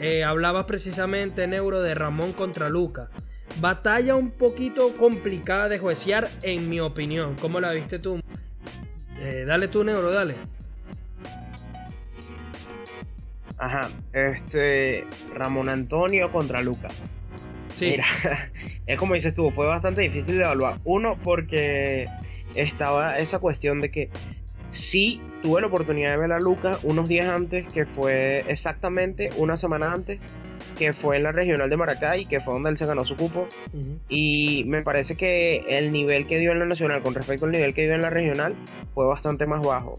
Eh, hablabas precisamente, Neuro, de Ramón contra Luca. Batalla un poquito complicada de juecear, en mi opinión. ¿Cómo la viste tú? Eh, dale tú, Neuro, dale. Ajá, este Ramón Antonio contra Luca. Sí, Mira, es como dices tú, fue bastante difícil de evaluar. Uno, porque estaba esa cuestión de que sí tuve la oportunidad de ver a Luca unos días antes, que fue exactamente una semana antes, que fue en la regional de Maracay, que fue donde él se ganó su cupo. Y me parece que el nivel que dio en la nacional con respecto al nivel que dio en la regional fue bastante más bajo.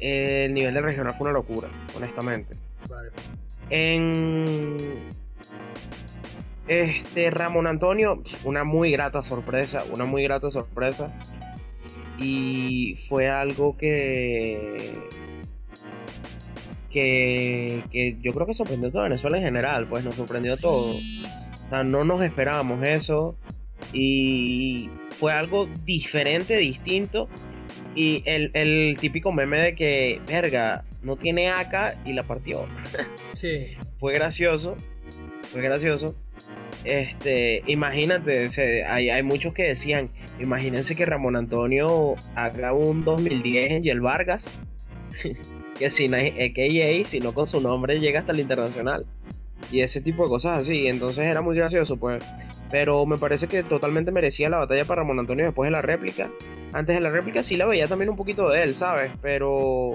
El nivel del regional fue una locura, honestamente. vale. En este Ramón Antonio, una muy grata sorpresa, una muy grata sorpresa. Y fue algo que que, que yo creo que sorprendió a toda Venezuela en general, pues nos sorprendió a todos. O sea, no nos esperábamos eso. Y fue algo diferente, distinto. Y el, el típico meme de que, verga, no tiene AK y la partió Sí, fue gracioso. Fue gracioso. Este, imagínate, hay, hay muchos que decían, imagínense que Ramón Antonio haga un 2010 en Yel Vargas, que sin AKA, sino con su nombre llega hasta el internacional. Y ese tipo de cosas así, entonces era muy gracioso, pues. Pero me parece que totalmente merecía la batalla para Ramón Antonio después de la réplica. Antes de la réplica sí la veía también un poquito de él, ¿sabes? Pero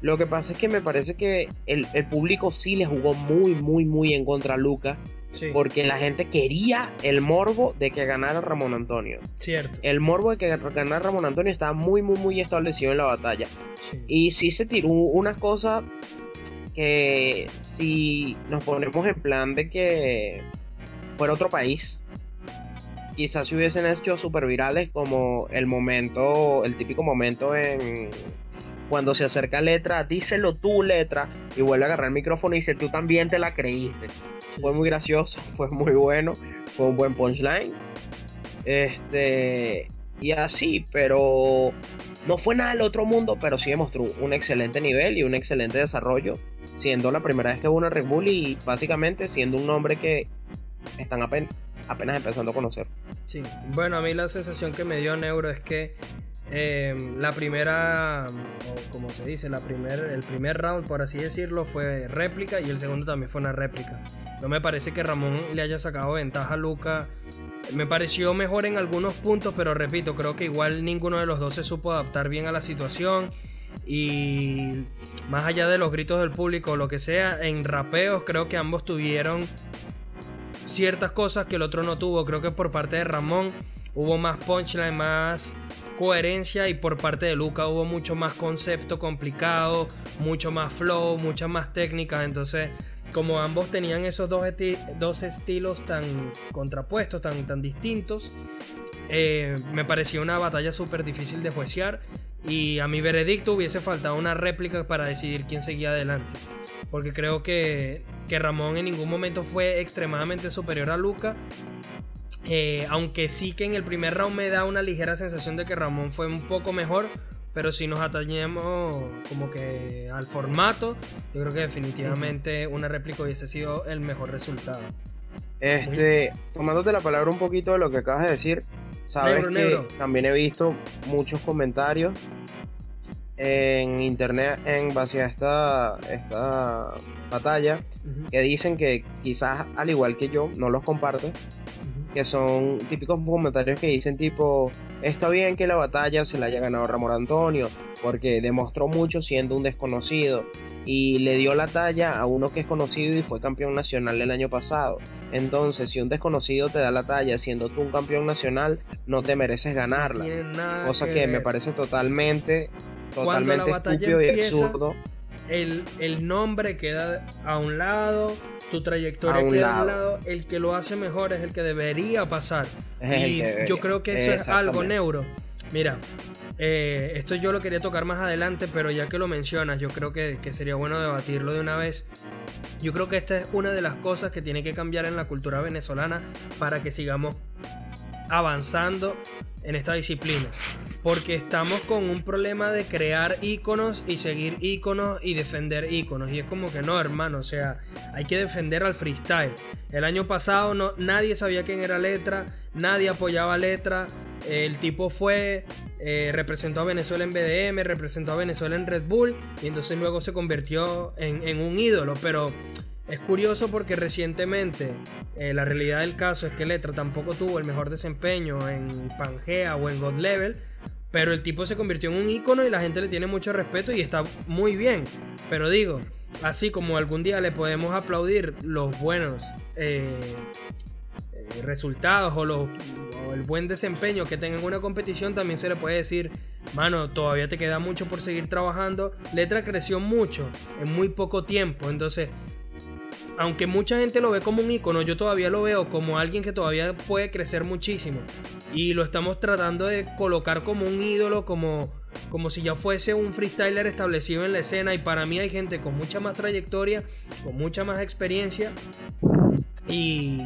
lo que pasa es que me parece que el, el público sí le jugó muy, muy, muy en contra a Luca. Sí, Porque la gente quería el morbo de que ganara Ramón Antonio. cierto. El morbo de que ganara Ramón Antonio estaba muy, muy, muy establecido en la batalla. Sí. Y sí se tiró unas cosas que si nos ponemos en plan de que fuera otro país, quizás se hubiesen hecho super virales como el momento, el típico momento en cuando se acerca letra, díselo tú letra, y vuelve a agarrar el micrófono y dice tú también te la creíste. Fue muy gracioso, fue muy bueno, fue un buen punchline. Este, y así, pero no fue nada del otro mundo, pero sí demostró un excelente nivel y un excelente desarrollo, siendo la primera vez que hubo una Red Bull y básicamente siendo un nombre que están apen- apenas empezando a conocer. Sí. Bueno, a mí la sensación que me dio Neuro es que eh, la primera, o como se dice, la primer, el primer round, por así decirlo, fue réplica y el segundo también fue una réplica. No me parece que Ramón le haya sacado ventaja a Luca. Me pareció mejor en algunos puntos, pero repito, creo que igual ninguno de los dos se supo adaptar bien a la situación. Y más allá de los gritos del público o lo que sea, en rapeos creo que ambos tuvieron ciertas cosas que el otro no tuvo. Creo que por parte de Ramón hubo más punchline, más coherencia y por parte de Luca hubo mucho más concepto complicado, mucho más flow, muchas más técnicas. Entonces, como ambos tenían esos dos, dos estilos tan contrapuestos, tan, tan distintos, eh, me pareció una batalla súper difícil de juiciar. Y a mi veredicto hubiese faltado una réplica para decidir quién seguía adelante. Porque creo que, que Ramón en ningún momento fue extremadamente superior a Luca. Eh, aunque sí que en el primer round me da una ligera sensación de que Ramón fue un poco mejor. Pero si nos atañemos como que al formato, yo creo que definitivamente una réplica hubiese sido el mejor resultado. Este, tomándote la palabra un poquito de lo que acabas de decir, sabes que también he visto muchos comentarios en internet en base a esta, esta batalla que dicen que quizás al igual que yo no los comparte que son típicos comentarios que dicen tipo, está bien que la batalla se la haya ganado Ramón Antonio, porque demostró mucho siendo un desconocido y le dio la talla a uno que es conocido y fue campeón nacional el año pasado. Entonces, si un desconocido te da la talla siendo tú un campeón nacional, no te mereces ganarla. Cosa que, me parece totalmente, totalmente estúpido y absurdo el, nombre queda a un lado, tu trayectoria queda a un lado, el que lo hace mejor es el que debería pasar. y yo creo que eso es algo neuro. Mira, eh, esto yo lo quería tocar más adelante, pero ya que lo mencionas, yo creo que, que, sería bueno debatirlo de una vez. Yo creo que esta es una de las cosas que tiene que cambiar en la cultura venezolana para que sigamos avanzando en esta disciplina. Porque estamos con un problema de crear iconos y seguir iconos y defender iconos. Y es como que no, hermano. O sea, hay que defender al freestyle. El año pasado no, nadie sabía quién era Letra. Nadie apoyaba Letra. El tipo fue, eh, representó a Venezuela en BDM, representó a Venezuela en Red Bull. Y entonces luego se convirtió en, en un ídolo. Pero es curioso porque recientemente eh, la realidad del caso es que Letra tampoco tuvo el mejor desempeño en Pangea o en God Level. Pero el tipo se convirtió en un ícono y la gente le tiene mucho respeto y está muy bien. Pero digo, así como algún día le podemos aplaudir los buenos eh, eh, resultados o, los, o el buen desempeño que tenga en una competición, también se le puede decir, mano, todavía te queda mucho por seguir trabajando. Letra creció mucho en muy poco tiempo. Entonces, aunque mucha gente lo ve como un icono, yo todavía lo veo como alguien que todavía puede crecer muchísimo. Y lo estamos tratando de colocar como un ídolo, como, como si ya fuese un freestyler establecido en la escena. Y para mí hay gente con mucha más trayectoria, con mucha más experiencia. Y,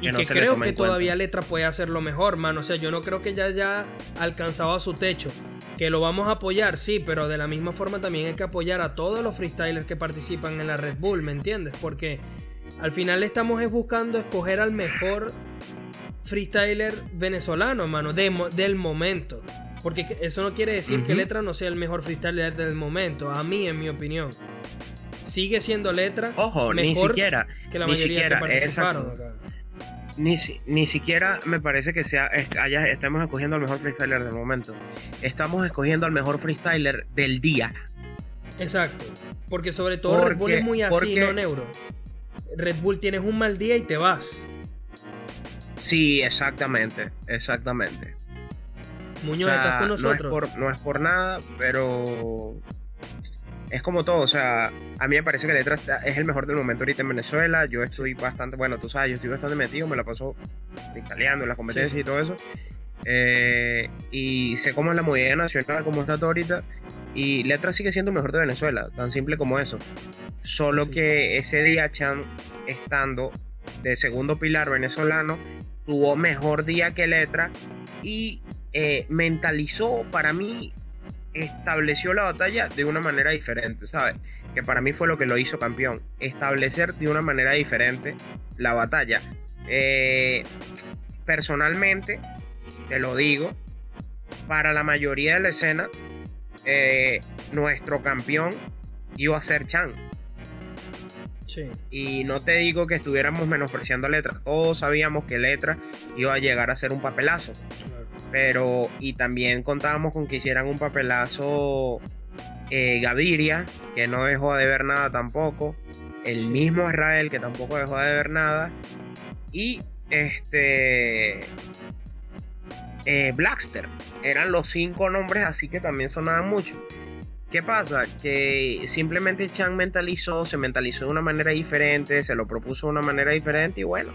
y que, creo que todavía Letra puede hacerlo mejor, mano. O sea, yo no creo que ya haya alcanzado a su techo. Que lo vamos a apoyar, sí, pero de la misma forma también hay que apoyar a todos los freestylers que participan en la Red Bull, ¿me entiendes? Porque al final estamos buscando escoger al mejor freestyler venezolano, mano, del momento. Porque eso no quiere decir que Letra no sea el mejor freestyler del momento, a mí, en mi opinión. Sigue siendo Letra. Ojo, ni siquiera. Que la mayoría que participaron acá ni, ni siquiera me parece que sea allá estamos escogiendo al mejor freestyler del momento. Estamos escogiendo al mejor freestyler del día. Exacto. Porque sobre todo Red Bull es muy así, no neuro. Red Bull tienes un mal día y te vas. Sí, exactamente. Exactamente. Muñoz, ¿estás con nosotros? no es por nada, pero es como todo, o sea, a mí me parece que Letra es el mejor del momento ahorita en Venezuela. Yo estoy bastante, bueno, tú sabes, yo estoy bastante metido, me la paso italiano en las competencias y todo eso. Eh, y sé cómo es la movida nacional, cómo está todo ahorita. Y Letra sigue siendo el mejor de Venezuela, tan simple como eso. Solo que ese día, Chan, estando de segundo pilar venezolano, tuvo mejor día que Letra y eh, mentalizó para mí estableció la batalla de una manera diferente, ¿sabes? Que para mí fue lo que lo hizo campeón. Establecer de una manera diferente la batalla. Eh, personalmente, te lo digo, para la mayoría de la escena, eh, nuestro campeón iba a ser Chan. Sí. Y no te digo que estuviéramos menospreciando a Letra. Todos sabíamos que Letra iba a llegar a ser un papelazo. Pero, y también contábamos con que hicieran un papelazo eh, Gaviria, que no dejó de ver nada tampoco. El mismo Israel, que tampoco dejó de ver nada. Y este. eh, Blackster. Eran los cinco nombres, así que también sonaban mucho. ¿Qué pasa? Que simplemente Chan mentalizó, se mentalizó de una manera diferente, se lo propuso de una manera diferente y bueno,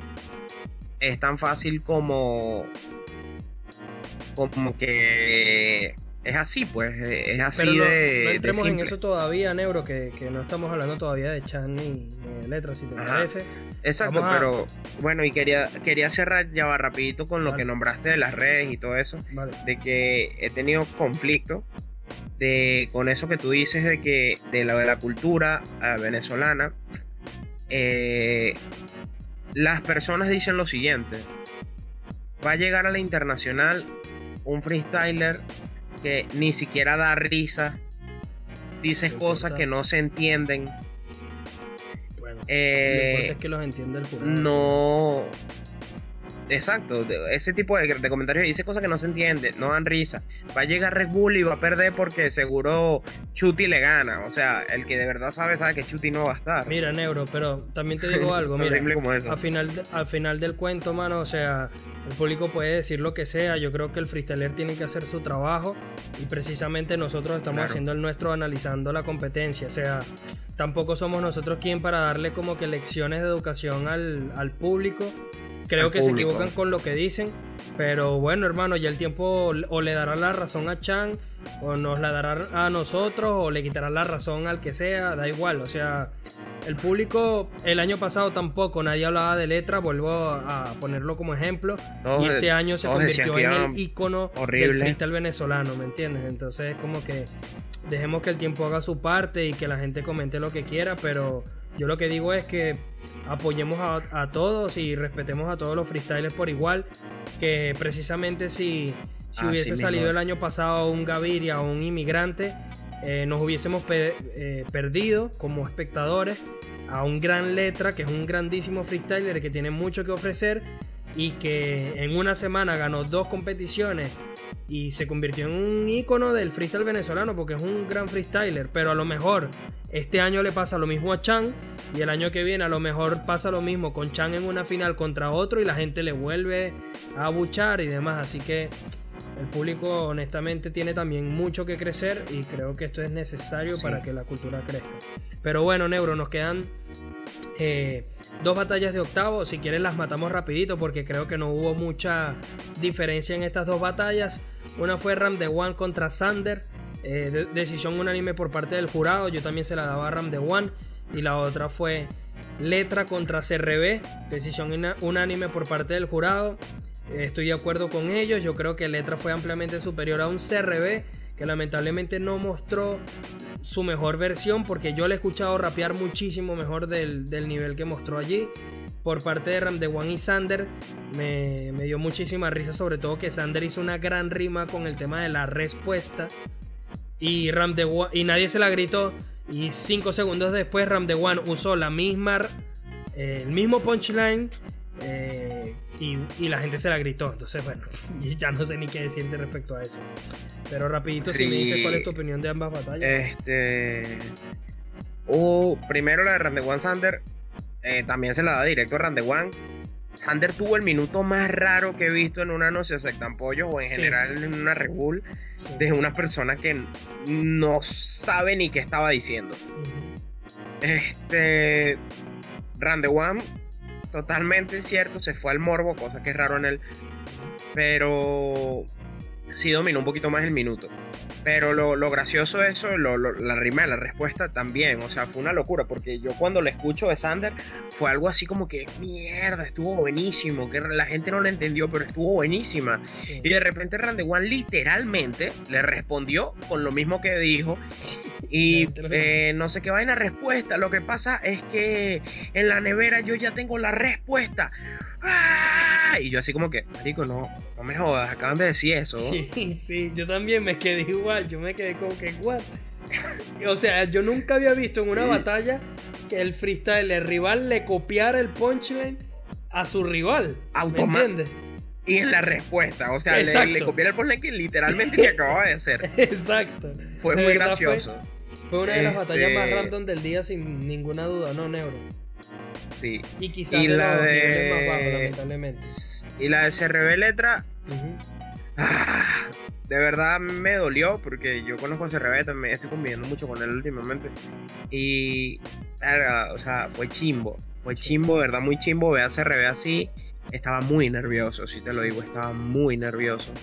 es tan fácil como como que es así, pues, es así Pero no, de, no de entremos en eso todavía, Neuro, que, que no estamos hablando todavía de Chan ni, de letras, si te Ajá. parece. Exacto, a- pero bueno, y quería, quería cerrar ya va rapidito con lo que nombraste de las redes y todo eso, Vale. de que he tenido conflicto de, con eso que tú dices de que de la, de la cultura eh, venezolana, eh, las personas dicen lo siguiente, va a llegar a la internacional un freestyler que ni siquiera da risa, dices cosas que no se entienden. Bueno, lo eh, importante es que los entiende el jurado. no. Exacto, ese tipo de, de comentarios dice cosas que no se entienden, no dan risa. Va a llegar Red Bull y va a perder porque seguro Chuti le gana. O sea, el que de verdad sabe, sabe que Chuti no va a estar. Mira, Neuro, pero también te digo algo, mira. simple como eso. Al final, al final del cuento, mano, o sea, el público puede decir lo que sea. Yo creo que el freestyler tiene que hacer su trabajo y precisamente nosotros estamos Claro. haciendo el nuestro analizando la competencia. O sea, tampoco somos nosotros quien para darle como que lecciones de educación al, al público. Creo Al que público. se equivocan con lo que dicen, pero bueno, hermano, ya el tiempo o le dará la razón a Chan, o nos la dará a nosotros, o le quitará la razón al que sea, da igual. O sea, el público el año pasado tampoco nadie hablaba de letra, vuelvo a ponerlo como ejemplo. Todos y este año se convirtió en el icono horrible. del freestyle venezolano, ¿me entiendes? Entonces, como que dejemos que el tiempo haga su parte y que la gente comente lo que quiera, pero yo lo que digo es que apoyemos a, a todos y respetemos a todos los freestylers por igual, que precisamente si, si Así hubiese salido el año pasado un Gaviria o un inmigrante, eh, nos hubiésemos pe- eh, perdido como espectadores a un gran letra, que es un grandísimo freestyler que tiene mucho que ofrecer y que en una semana ganó dos competiciones y se convirtió en un ícono del freestyle venezolano porque es un gran freestyler, pero a lo mejor este año le pasa lo mismo a Chan y el año que viene a lo mejor pasa lo mismo con Chan en una final contra otro y la gente le vuelve a abuchar y demás, así que el público honestamente tiene también mucho que crecer y creo que esto es necesario Sí. para que la cultura crezca. Pero bueno, Neuro, nos quedan eh, dos batallas de octavo. Si quieres las matamos rapidito porque creo que no hubo mucha diferencia en estas dos batallas. Una fue Ram de One contra Sander. eh, de- decisión unánime por parte del jurado. Yo también se la daba a Ram de One. Y la otra fue Letra contra CRB. Decisión unánime por parte del jurado. Estoy de acuerdo con ellos. Yo creo que Letra fue ampliamente superior a un CRB que lamentablemente no mostró su mejor versión porque yo le he escuchado rapear muchísimo mejor del, del nivel que mostró allí. Por parte de Ram de One y Sander me, me dio muchísima risa, sobre todo que Sander hizo una gran rima con el tema de la respuesta y Ram de One, y nadie se la gritó. Y cinco segundos después Ram de One usó la misma, eh, el mismo punchline eh, y, y la gente se la gritó. Entonces, bueno, ya no sé ni qué decirte respecto a eso. Pero rapidito, si me dices cuál es tu opinión de ambas batallas. Este. Uh, primero la de Randewan Sander. eh, también se la da directo a Randewan. Sander tuvo el minuto más raro que he visto en una No se aceptan pollos o en Sí. general en una Red Bull Sí. de una persona que no sabe ni qué estaba diciendo. Ujú. Este. Randewan, totalmente cierto, se fue al morbo, cosa que es raro en él. Pero sí dominó un poquito más el minuto. Pero lo, lo gracioso de eso, lo- lo- la rima la respuesta también, o sea, fue una locura, porque yo cuando lo escucho de Sander fue algo así como que, mierda, estuvo buenísimo, que la gente no lo entendió, pero estuvo buenísima. Sí. Y de repente Randewan literalmente le respondió con lo mismo que dijo. Y eh, no sé qué vaina respuesta. Lo que pasa es que en la nevera yo ya tengo la respuesta. ¡Ah! Y yo así como que, marico, no, no me jodas, acaban de decir eso. Sí, sí, yo también me quedé igual, yo me quedé como que, what? O sea, yo nunca había visto en una batalla que el freestyle, el rival, le copiara el punchline a su rival. ¿Me entiendes? Y en la respuesta, o sea, le, le, copiara el punchline que literalmente te acababa de hacer. Exacto. Fue muy gracioso. Fue, una de las batallas más este random del día, sin ninguna duda, ¿no, Neuro? Sí. Y quizás la de... más bajo, lamentablemente. Y la de CRB Letra. Ah, de verdad me dolió porque yo conozco a CRB, también estoy conviviendo mucho con él últimamente. Y, o sea, fue chimbo. Fue chimbo, verdad, muy chimbo. Ve a CRB así. Estaba muy nervioso, si te lo digo, estaba muy nervioso.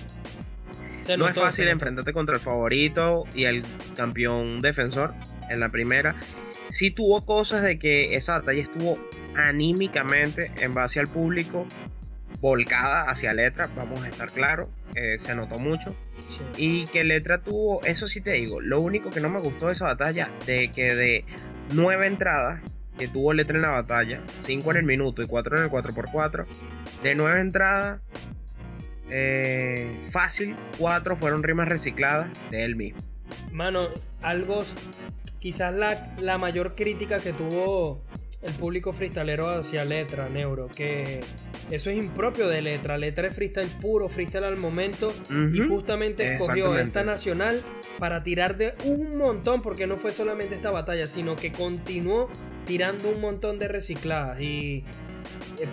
No es fácil enfrentarte contra el favorito y el campeón defensor en la primera sí tuvo cosas de que esa batalla estuvo anímicamente en base al público volcada hacia letra, vamos a estar claros, eh, se notó mucho. Y que letra tuvo, eso sí te digo, lo único que no me gustó de esa batalla, de que de nueve entradas que tuvo letra en la batalla, cinco en el minuto y cuatro en el 4x4, de nueve entradas, eh, fácil, cuatro fueron rimas recicladas de él mismo. Mano, algo quizás la, la mayor crítica que tuvo el público freestalero hacia Letra, Neuro, que eso es impropio de Letra. Letra es freestyle puro, freestyle al momento, y justamente escogió esta nacional para tirar de un montón, porque no fue solamente esta batalla, sino que continuó tirando un montón de recicladas. Y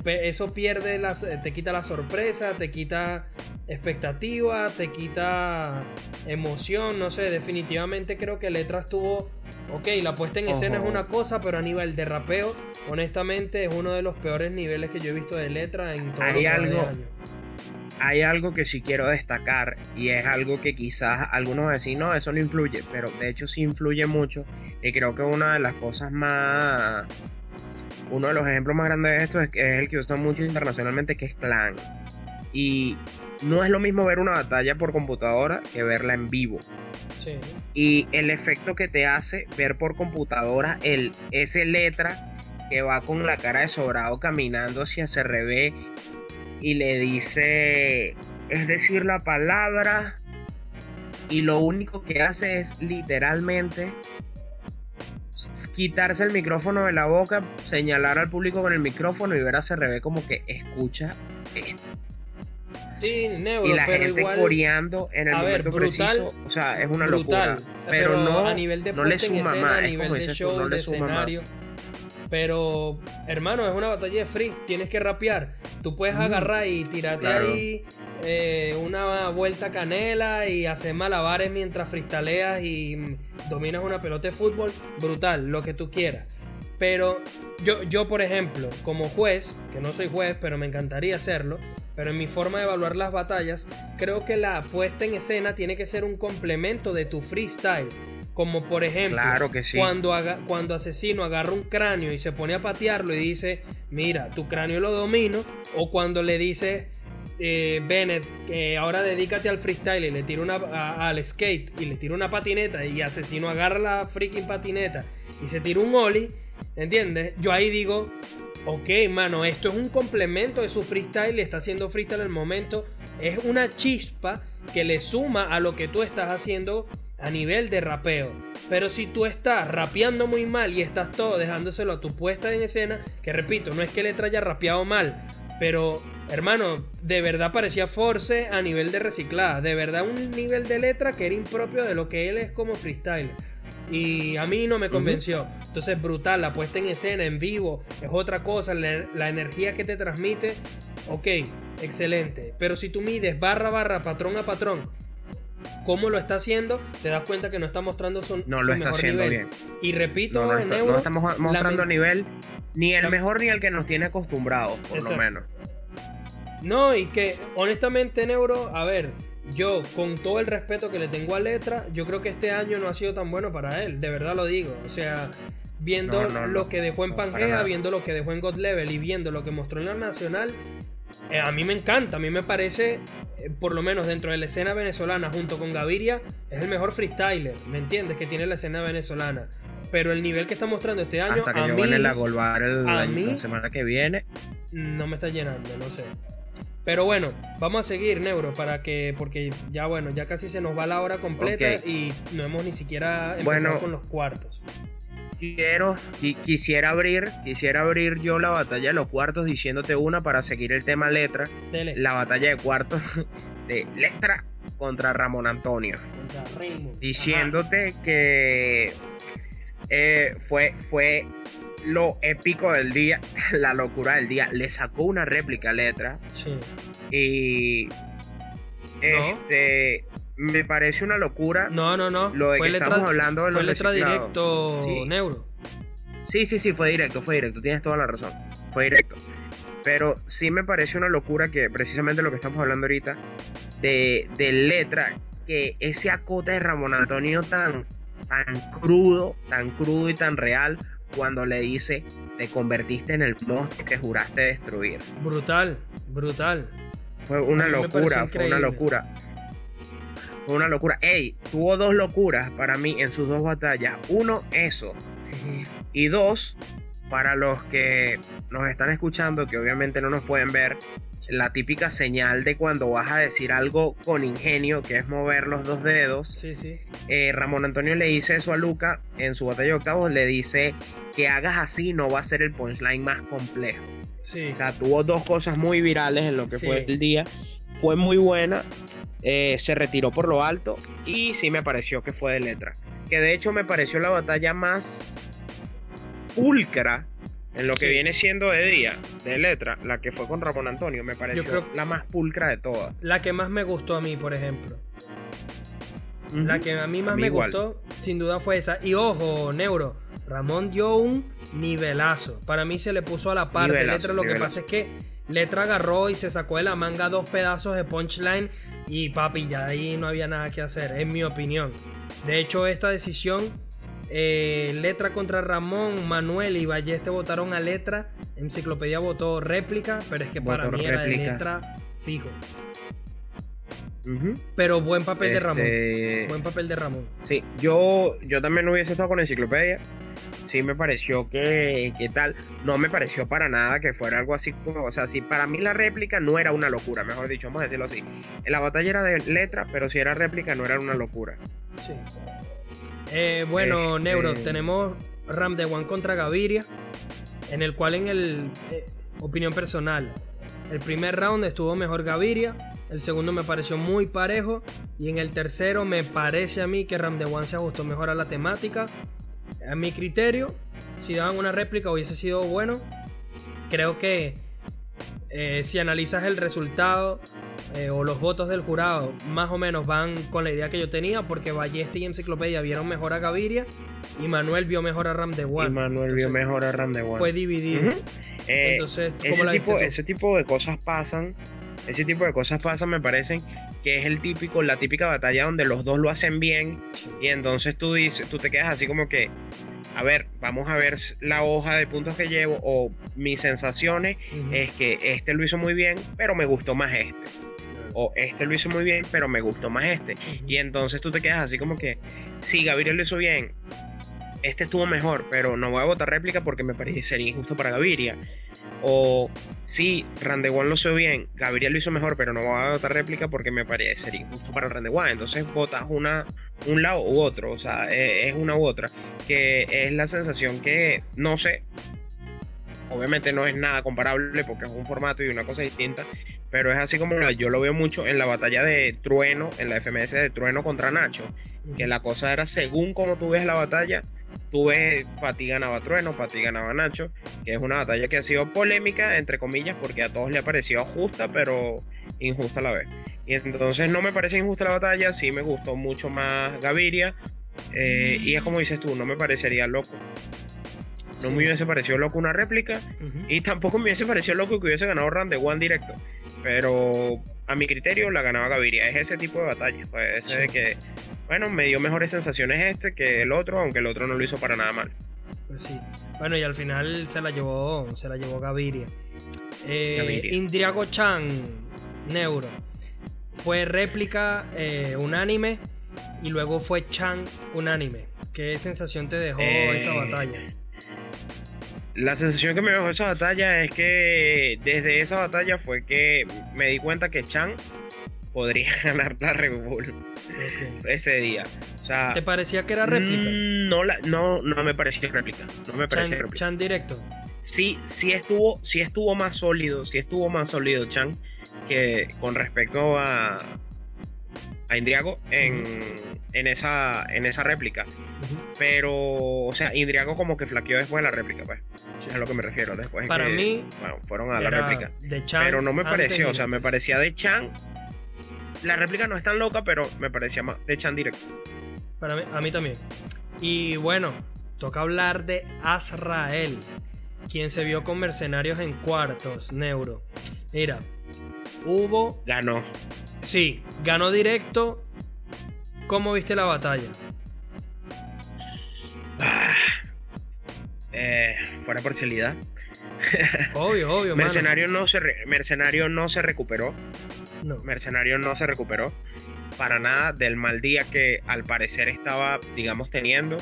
eso pierde las, eh, te quita la sorpresa, te quita expectativa, te quita emoción, no sé, definitivamente creo que Letra estuvo, ok, la puesta en escena es una cosa, pero a nivel de rapeo, honestamente es uno de los peores niveles que yo he visto de Letra en todo hay algo, Hay algo que sí quiero destacar y es algo que quizás algunos decir, no, eso no influye, pero de hecho sí influye mucho y creo que una de las cosas más uno de los ejemplos más grandes de esto es, es el que usa mucho internacionalmente, que es Clan. Y no es lo mismo ver una batalla por computadora que verla en vivo. Sí. Y el efecto que te hace ver por computadora el, ese letra que va con la cara de sobrado caminando hacia CRB y le dice, es decir, la palabra y lo único que hace es literalmente quitarse el micrófono de la boca, señalar al público con el micrófono y ver a CRB como que escucha esto. Sí, neuro, y la gente coreando en el momento preciso, o sea, es una locura. Pero, no, a nivel de no le suma más, a nivel de show, de escenario. Pero, hermano, es una batalla de free. Tienes que rapear. Tú puedes mm, agarrar y tirarte ahí eh, una vuelta canela y hacer malabares mientras freestaleas y dominas una pelota de fútbol. Brutal, lo que tú quieras. Pero yo, yo, por ejemplo, como juez, que no soy juez, pero me encantaría hacerlo, pero en mi forma de evaluar las batallas, creo que la puesta en escena tiene que ser un complemento de tu freestyle. Como por ejemplo, cuando, cuando Asesino agarra un cráneo y se pone a patearlo y dice, mira, tu cráneo lo domino. O cuando le dice, eh, Bennett, que ahora dedícate al freestyle y le tira una, al skate y le tira una patineta y Asesino agarra la freaking patineta y se tira un ollie, ¿entiendes? Yo ahí digo, ok, mano, esto es un complemento de su freestyle, está haciendo freestyle en el momento, es una chispa que le suma a lo que tú estás haciendo a nivel de rapeo. Pero si tú estás rapeando muy mal y estás todo dejándoselo a tu puesta en escena, que repito, no es que le haya rapeado mal, pero hermano, de verdad parecía force a nivel de reciclada, de verdad un nivel de letra que era impropio de lo que él es como freestyle. Y a mí no me convenció. Entonces, brutal, la puesta en escena, en vivo, es otra cosa. La, energía que te transmite, ok, excelente. Pero si tú mides barra barra, patrón a patrón, cómo lo está haciendo, te das cuenta que no está mostrando su, no lo está haciendo Bien. Y repito, no, no, estamos mostrando a nivel ni el mejor ni el que nos tiene acostumbrados, por lo menos. No, y que honestamente, Neuro, a ver, yo, con todo el respeto que le tengo a Letra, yo creo que este año no ha sido tan bueno para él, de verdad lo digo. O sea, viendo lo que dejó en Pangea, viendo lo que dejó en God Level y viendo lo que mostró en la Nacional, eh, a mí me encanta, a mí me parece, eh, por lo menos dentro de la escena venezolana, junto con Gaviria, es el mejor freestyler, ¿me entiendes? Que tiene la escena venezolana. Pero el nivel que está mostrando este año, a mí, la, Golbar la semana que viene, no me está llenando, no sé. Pero bueno, vamos a seguir, Neuro, para que, porque ya bueno, ya casi se nos va la hora completa y no hemos ni siquiera empezado Bueno. con los cuartos. Quiero, qui- quisiera abrir, quisiera abrir yo la batalla de los cuartos diciéndote una para seguir el tema letra. Dele. La batalla de cuartos de letra contra Ramón Antonio. Contra Raymond. Diciéndote que eh, fue, fue lo épico del día, la locura del día. Le sacó una réplica a letra. Sí. Y este me parece una locura No, no, no. lo de fue que letra, estamos hablando de fue los letra directo, Sí. Neuro. Sí, sí, sí, fue directo, fue directo, tienes toda la razón. Fue directo. Pero sí me parece una locura que precisamente lo que estamos hablando ahorita de, de letra, que ese acote de Ramón Antonio tan, tan crudo, tan crudo y tan real, cuando le dice, te convertiste en el monstruo que juraste destruir. Brutal, brutal. Fue una locura, fue una locura. Fue una locura. Ey, tuvo dos locuras para mí en sus dos batallas. Uno, eso. Y dos, para los que nos están escuchando, que obviamente no nos pueden ver, la típica señal de cuando vas a decir algo con ingenio, que es mover los dos dedos. Sí, sí. Eh, Ramón Antonio le dice eso a Luca en su batalla de octavos, le dice que hagas así no va a ser el punchline más complejo. Sí. O sea, tuvo dos cosas muy virales en lo que fue el día. Fue muy buena. eh, se retiró por lo alto. Y sí me pareció que fue de letra. Que de hecho me pareció la batalla más pulcra en lo que Sí. viene siendo de día, de letra, la que fue con Ramón Antonio. Me pareció creo- la más pulcra de todas. La que más me gustó a mí, por ejemplo. La que a mí más A mí me igual. gustó, sin duda, fue esa. Y ojo, Neuro, Ramón dio un nivelazo. Para mí se le puso a la par de letra. Lo que pasa es que letra agarró y se sacó de la manga dos pedazos de punchline. Y papi, ya ahí no había nada que hacer, en mi opinión. De hecho, esta decisión, eh, letra contra Ramón, Manuel y Balleste votaron a letra. Enciclopedia votó réplica, pero es que para mí era de letra fijo. Pero buen papel de Ramón. Este, Buen papel de Ramón. Sí, yo, yo también hubiese estado con enciclopedia. Sí me pareció que, que tal. No me pareció para nada que fuera algo así como. O sea, sí, para mí la réplica no era una locura, mejor dicho, vamos a decirlo así. La batalla era de letra, pero si era réplica no era una locura. Sí. Eh, bueno, Este- Neuro, tenemos Ram de One contra Gaviria, en el cual en el eh, opinión personal, el primer round estuvo mejor Gaviria, el segundo me pareció muy parejo y en el tercero me parece a mí que Ram de One se ajustó mejor a la temática. A mi criterio, si daban una réplica hubiese sido bueno. Creo que eh, si analizas el resultado eh, o los votos del jurado, más o menos van con la idea que yo tenía, porque Balleste y Enciclopedia vieron mejor a Gaviria y Manuel vio mejor a Ram de y. Manuel vio mejor a Ram de One. Fue dividido. Eh, Entonces, ¿cómo ese la tipo, ese tipo de cosas pasan. Ese tipo de cosas pasan, me parecen que es el típico, la típica batalla donde los dos lo hacen bien y entonces tú dices, tú te quedas así como que, a ver, vamos a ver la hoja de puntos que llevo o mis sensaciones es que este lo hizo muy bien, pero me gustó más este. O este lo hizo muy bien, pero me gustó más este. Y entonces tú te quedas así como que, sí, Gaviria lo hizo bien, este estuvo mejor, pero no voy a votar réplica porque me parecería injusto para Gaviria. O sí, Randewan lo hizo bien, Gaviria lo hizo mejor, pero no voy a votar réplica porque me parecería injusto para Randewan. Entonces votas una, un lado u otro, o sea, eh, es una u otra. Que es la sensación que, no sé, obviamente no es nada comparable porque es un formato y una cosa distinta, pero es así como yo lo veo mucho en la batalla de Trueno, en la FMS de Trueno contra Nacho, que la cosa era según como tú ves la batalla, tú ves Pati ganaba Trueno, Pati ganaba Nacho, que es una batalla que ha sido polémica, entre comillas, porque a todos le ha parecido justa, pero injusta a la vez. Y entonces no me parece injusta la batalla, sí me gustó mucho más Gaviria, eh, y es como dices tú, no me parecería loco. No Sí. me hubiese parecido loco una réplica, y tampoco me hubiese parecido loco que hubiese ganado Round de One directo. Pero a mi criterio la ganaba Gaviria. Es ese tipo de batalla. Pues ese Sí. de que, bueno, me dio mejores sensaciones este que el otro, aunque el otro no lo hizo para nada mal. Pues sí. Bueno, y al final se la llevó, se la llevó Gaviria. Eh, Gaviria. Indriago Chan, Neuro. Fue réplica eh, unánime y luego fue Chan unánime. ¿Qué sensación te dejó Eh, esa batalla? La sensación que me dejó esa batalla es que desde esa batalla fue que me di cuenta que Chan podría ganar la Red Bull ese día. O sea, ¿Te parecía que era réplica? mm, no, la, no, no me parecía réplica. No me parecía Chan, réplica. Chan directo. Sí, sí estuvo, sí estuvo más sólido, sí estuvo más sólido Chan que con respecto a, a Indriago en, en, esa, en esa réplica. Pero, o sea, Indriago como que flaqueó después de la réplica, pues. Es a lo que me refiero. Después Para que, mí, bueno, fueron a la réplica. de Chan Pero no me pareció, o sea, me parecía de Chan. La réplica no es tan loca, pero me parecía más de Chan directo. Para mí, a mí también. Y bueno, toca hablar de Azrael, quien se vio con mercenarios en cuartos, Neuro. Mira, hubo, Ganó. sí, ganó directo. ¿Cómo viste la batalla? Ah. Eh, fuera parcialidad. Obvio, obvio, mano. Mercenario no, se Mercenario no se recuperó. No. Mercenario no se recuperó para nada del mal día que al parecer estaba, digamos, teniendo.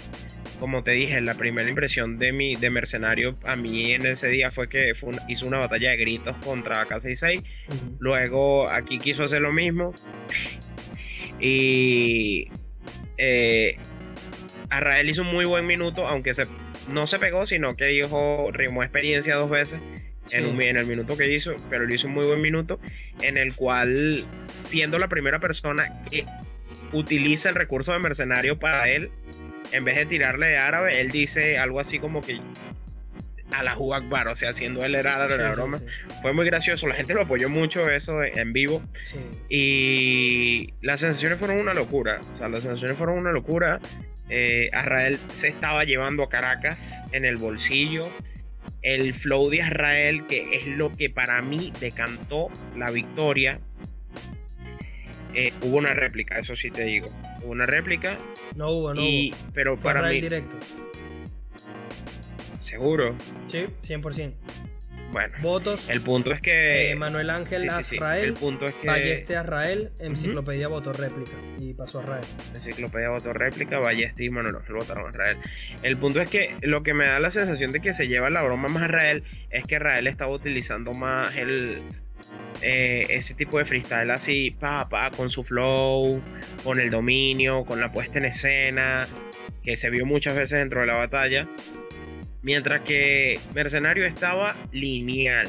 Como te dije, la primera impresión de mi de Mercenario a mí en ese día fue que fue un- hizo una batalla de gritos contra K66. Ujú. Luego aquí quiso hacer lo mismo. Y eh, Arrael hizo un muy buen minuto, aunque se, no se pegó, sino que dijo, rimó experiencia dos veces en, un- en el minuto que hizo, pero le hizo un muy buen minuto en el cual, siendo la primera persona que utiliza el recurso de mercenario para él, en vez de tirarle de árabe, él dice algo así como que a la Akbar, o sea, haciendo él era Sí, la broma. sí, Fue muy gracioso, la gente lo apoyó mucho eso en vivo y las sensaciones fueron una locura. O sea, las sensaciones fueron una locura. Eh, Azrael se estaba llevando a Caracas en el bolsillo. El flow de Azrael, que es lo que para mí decantó la victoria. Eh, hubo una réplica, eso sí te digo. Hubo una réplica, No hubo, no y, hubo. pero Fue para mí, directo. seguro. Sí, 100%. Bueno, Votos. el punto es que. eh, Manuel Ángel sí, sí, sí. Azrael. El punto es que. Balleste Azrael, Enciclopedia votó réplica y pasó a Azrael. Enciclopedia votó réplica, Ballesti y Manuel Ángel votaron a Israel. El punto es que lo que me da la sensación de que se lleva la broma más a Israel es que Israel estaba utilizando más el eh, ese tipo de freestyle así, pa, pa, con su flow, con el dominio, con la puesta en escena, que se vio muchas veces dentro de la batalla. Mientras que Mercenario estaba lineal.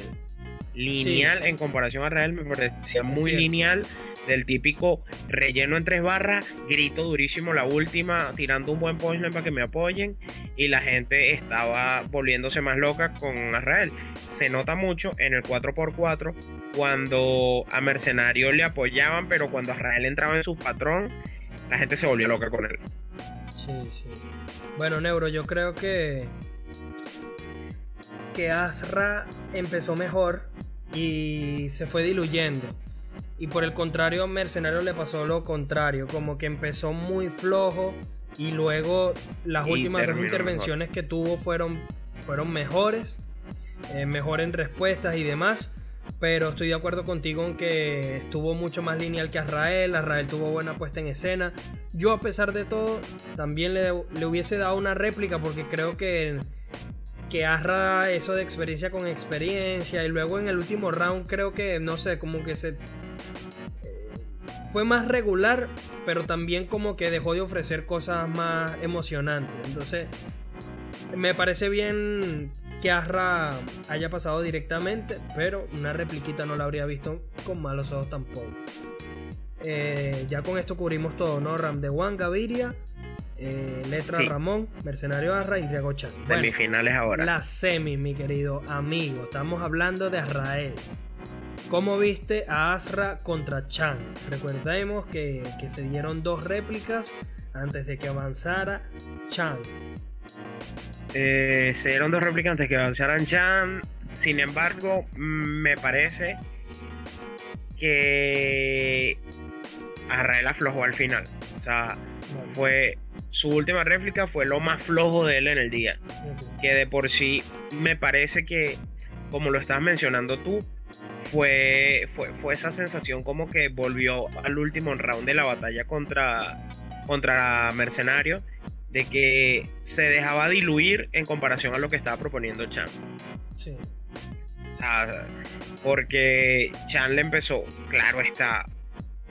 Lineal en comparación a Israel me parecía muy lineal del típico relleno en tres barras, grito durísimo la última, tirando un buen punchline para que me apoyen y la gente estaba volviéndose más loca con Israel. Se nota mucho en el 4x4 cuando a Mercenario le apoyaban, pero cuando Israel entraba en su patrón, la gente se volvió loca con él. Sí, sí. Bueno, Neuro, yo creo que. Que Azra empezó mejor y se fue diluyendo. Y por el contrario, a Mercenario le pasó lo contrario, como que empezó muy flojo y luego las Y últimas dos intervenciones que tuvo fueron, fueron mejores, eh, mejor en respuestas y demás. Pero estoy de acuerdo contigo en que estuvo mucho más lineal que Azrael. Azrael tuvo buena puesta en escena. Yo, a pesar de todo, también le, le hubiese dado una réplica porque creo que, que Azra eso de experiencia con experiencia. Y luego en el último round, creo que, no sé, como que se. eh, Fue más regular, pero también como que dejó de ofrecer cosas más emocionantes. Entonces, me parece bien que Azra haya pasado directamente, pero una repliquita no la habría visto con malos ojos tampoco. Eh, ya con esto cubrimos todo, ¿no? Ram de Juan Gaviria, eh, Letra Sí. Ramón, Mercenario Azra, Intriago Chan. Bueno, Semifinales ahora. las semis, mi querido amigo. Estamos hablando de Azrael. ¿Cómo viste a Azra contra Chan? Recordemos que, que se dieron dos réplicas antes de que avanzara Chan. Eh, se dieron dos replicantes que avanzaran Chan. Sin embargo, me parece que Arrael aflojó al final. O sea, fue su última réplica fue lo más flojo de él en el día. Que de por sí me parece que, como lo estabas mencionando tú, fue, fue, fue esa sensación como que volvió al último round de la batalla contra, contra Mercenario. de que se dejaba diluir en comparación a lo que estaba proponiendo Chan. Sí. Sea, porque Chan le empezó, claro está,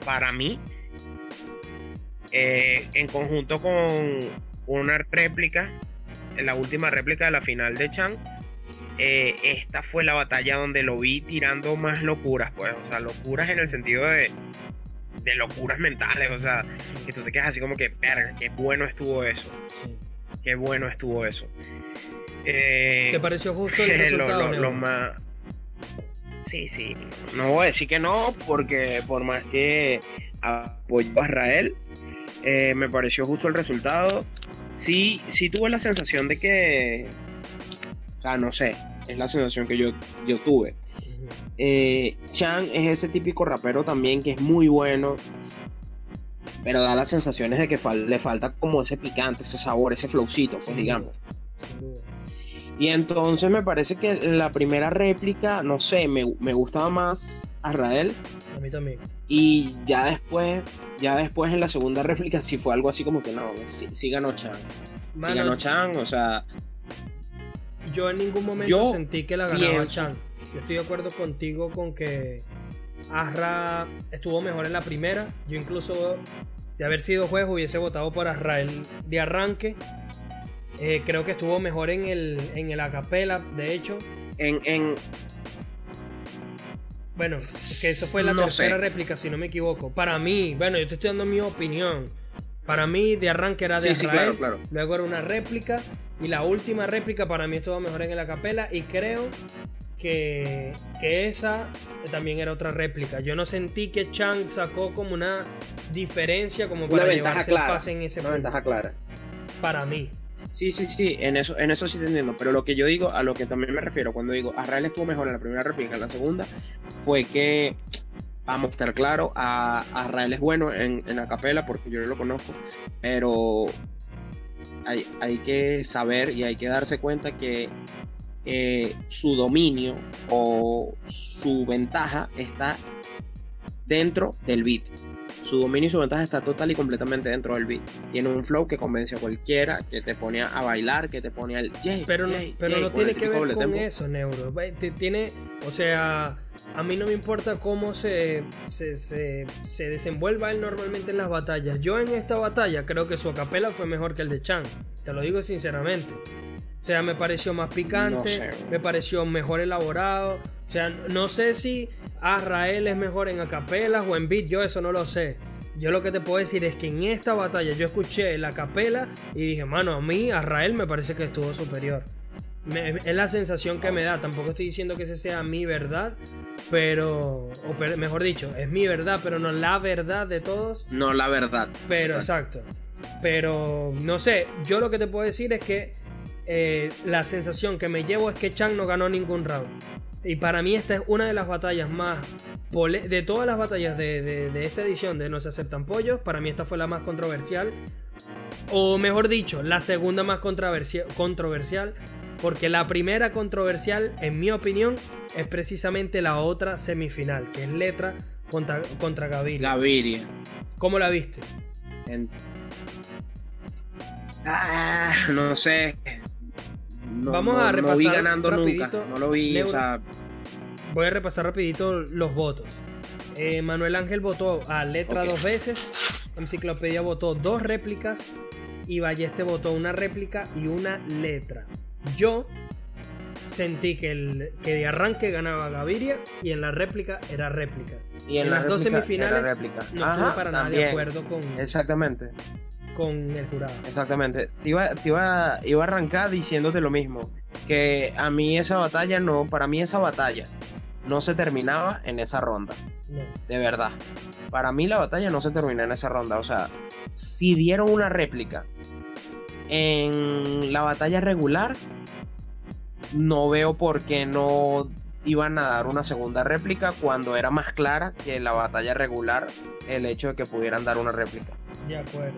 para mí, eh, en conjunto con una réplica, la última réplica de la final de Chan, eh, esta fue la batalla donde lo vi tirando más locuras, pues, o sea, locuras en el sentido de, de locuras mentales, o sea, que tú te quedas así como que, verga, qué bueno estuvo eso, sí. qué bueno estuvo eso. Eh, ¿Te pareció justo el lo- resultado? lo- Neo? lo más... Sí, sí, no voy a decir que no, porque por más que apoyo a Israel, eh, me pareció justo el resultado. Sí, sí tuve la sensación de que, o sea, no sé, es la sensación que yo, yo tuve. Eh, Chan es ese típico rapero también que es muy bueno, pero da las sensaciones de que le falta como ese picante, ese sabor, ese flowcito, pues digamos. Y entonces me parece que la primera réplica, no sé, me, me gustaba más a Israel. A mí también. Y ya después, ya después en la segunda réplica sí fue algo así como que no, sí, sí ganó Chan. Sí Mano, ganó Chan, o sea, Yo en ningún momento Yo sentí que la ganaba pienso- Chan. Yo estoy de acuerdo contigo con que Azra estuvo mejor en la primera. Yo incluso de haber sido juez hubiese votado por Azrael de arranque. Eh, creo que estuvo mejor en el, en el acapella, de hecho. en, en Bueno, que eso fue la No tercera sé. réplica, si no me equivoco. Para mí, bueno, yo te estoy dando mi opinión. Para mí, de arranque era de Sí, claro, claro. luego era una réplica, y la última réplica para mí estuvo mejor en el acapella, y creo que, que esa también era otra réplica. Yo no sentí que Chang sacó como una diferencia como una para ventaja llevarse el pase en ese Una punto. ventaja clara. Para mí. Sí, sí, sí, en eso, en eso sí te entiendo. Pero lo que yo digo, a lo que también me refiero cuando digo Israel estuvo mejor en la primera réplica, en la segunda, fue que, vamos a estar claro, a, es bueno en, en acapella porque yo lo conozco, pero hay, hay que saber y hay que darse cuenta que eh, su dominio o su ventaja está dentro del beat. Su dominio y su ventaja está total y completamente dentro del beat. Tiene un flow que convence a cualquiera, que te pone a bailar, que te pone al yay, Pero no, yay, pero yay, no tiene que ver con tempo. eso, Neuro. Tiene, o sea, a mí no me importa cómo se, se, se, se desenvuelva él normalmente en las batallas. Yo en esta batalla creo que su acapela fue mejor que el de Chan. Te lo digo sinceramente. O sea, me pareció más picante, No sé. me pareció mejor elaborado. O sea, no sé si Azrael es mejor en acapelas o en beat, yo eso no lo sé. Yo lo que te puedo decir es que en esta batalla yo escuché la capela y dije, mano, a mí Azrael me parece que estuvo superior. Me- es la sensación que me da. Tampoco estoy diciendo que esa sea mi verdad, pero, o per- mejor dicho, es mi verdad, pero no la verdad de todos. No, la verdad. Pero exacto. Pero no sé, yo lo que te puedo decir es que eh, la sensación que me llevo es que Chang no ganó ningún round. Y para mí esta es una de las batallas más... De todas las batallas de, de- de esta edición de No se aceptan pollos, para mí esta fue la más controversial. O mejor dicho, la segunda más controversia- controversial. Porque la primera controversial, en mi opinión, es precisamente la otra semifinal, que es Letra contra, contra Gaviria. Gaviria. ¿Cómo la viste? En- Ah, no sé. No, Vamos no- a No vi repasar ganando rapidito, nunca. No lo vi, o sea, Voy a repasar rapidito los votos. Eh, Manuel Ángel votó a Letra dos veces. Enciclopedia votó dos réplicas. Y Balleste votó una réplica y una letra. Yo sentí que, el, que de arranque ganaba Gaviria y en la réplica era réplica. y en, En la las dos semifinales. No Ajá, estuve para nada de acuerdo con, Exactamente, con el jurado. exactamente. Te iba, te iba, iba a arrancar diciéndote lo mismo. Que a mí esa batalla no, para mí esa batalla no se terminaba en esa ronda. No. De verdad. Para mí la batalla no se terminó en esa ronda. O sea, si dieron una réplica en la batalla regular, no veo por qué no iban a dar una segunda réplica cuando era más clara que la batalla regular el hecho de que pudieran dar una réplica. De acuerdo.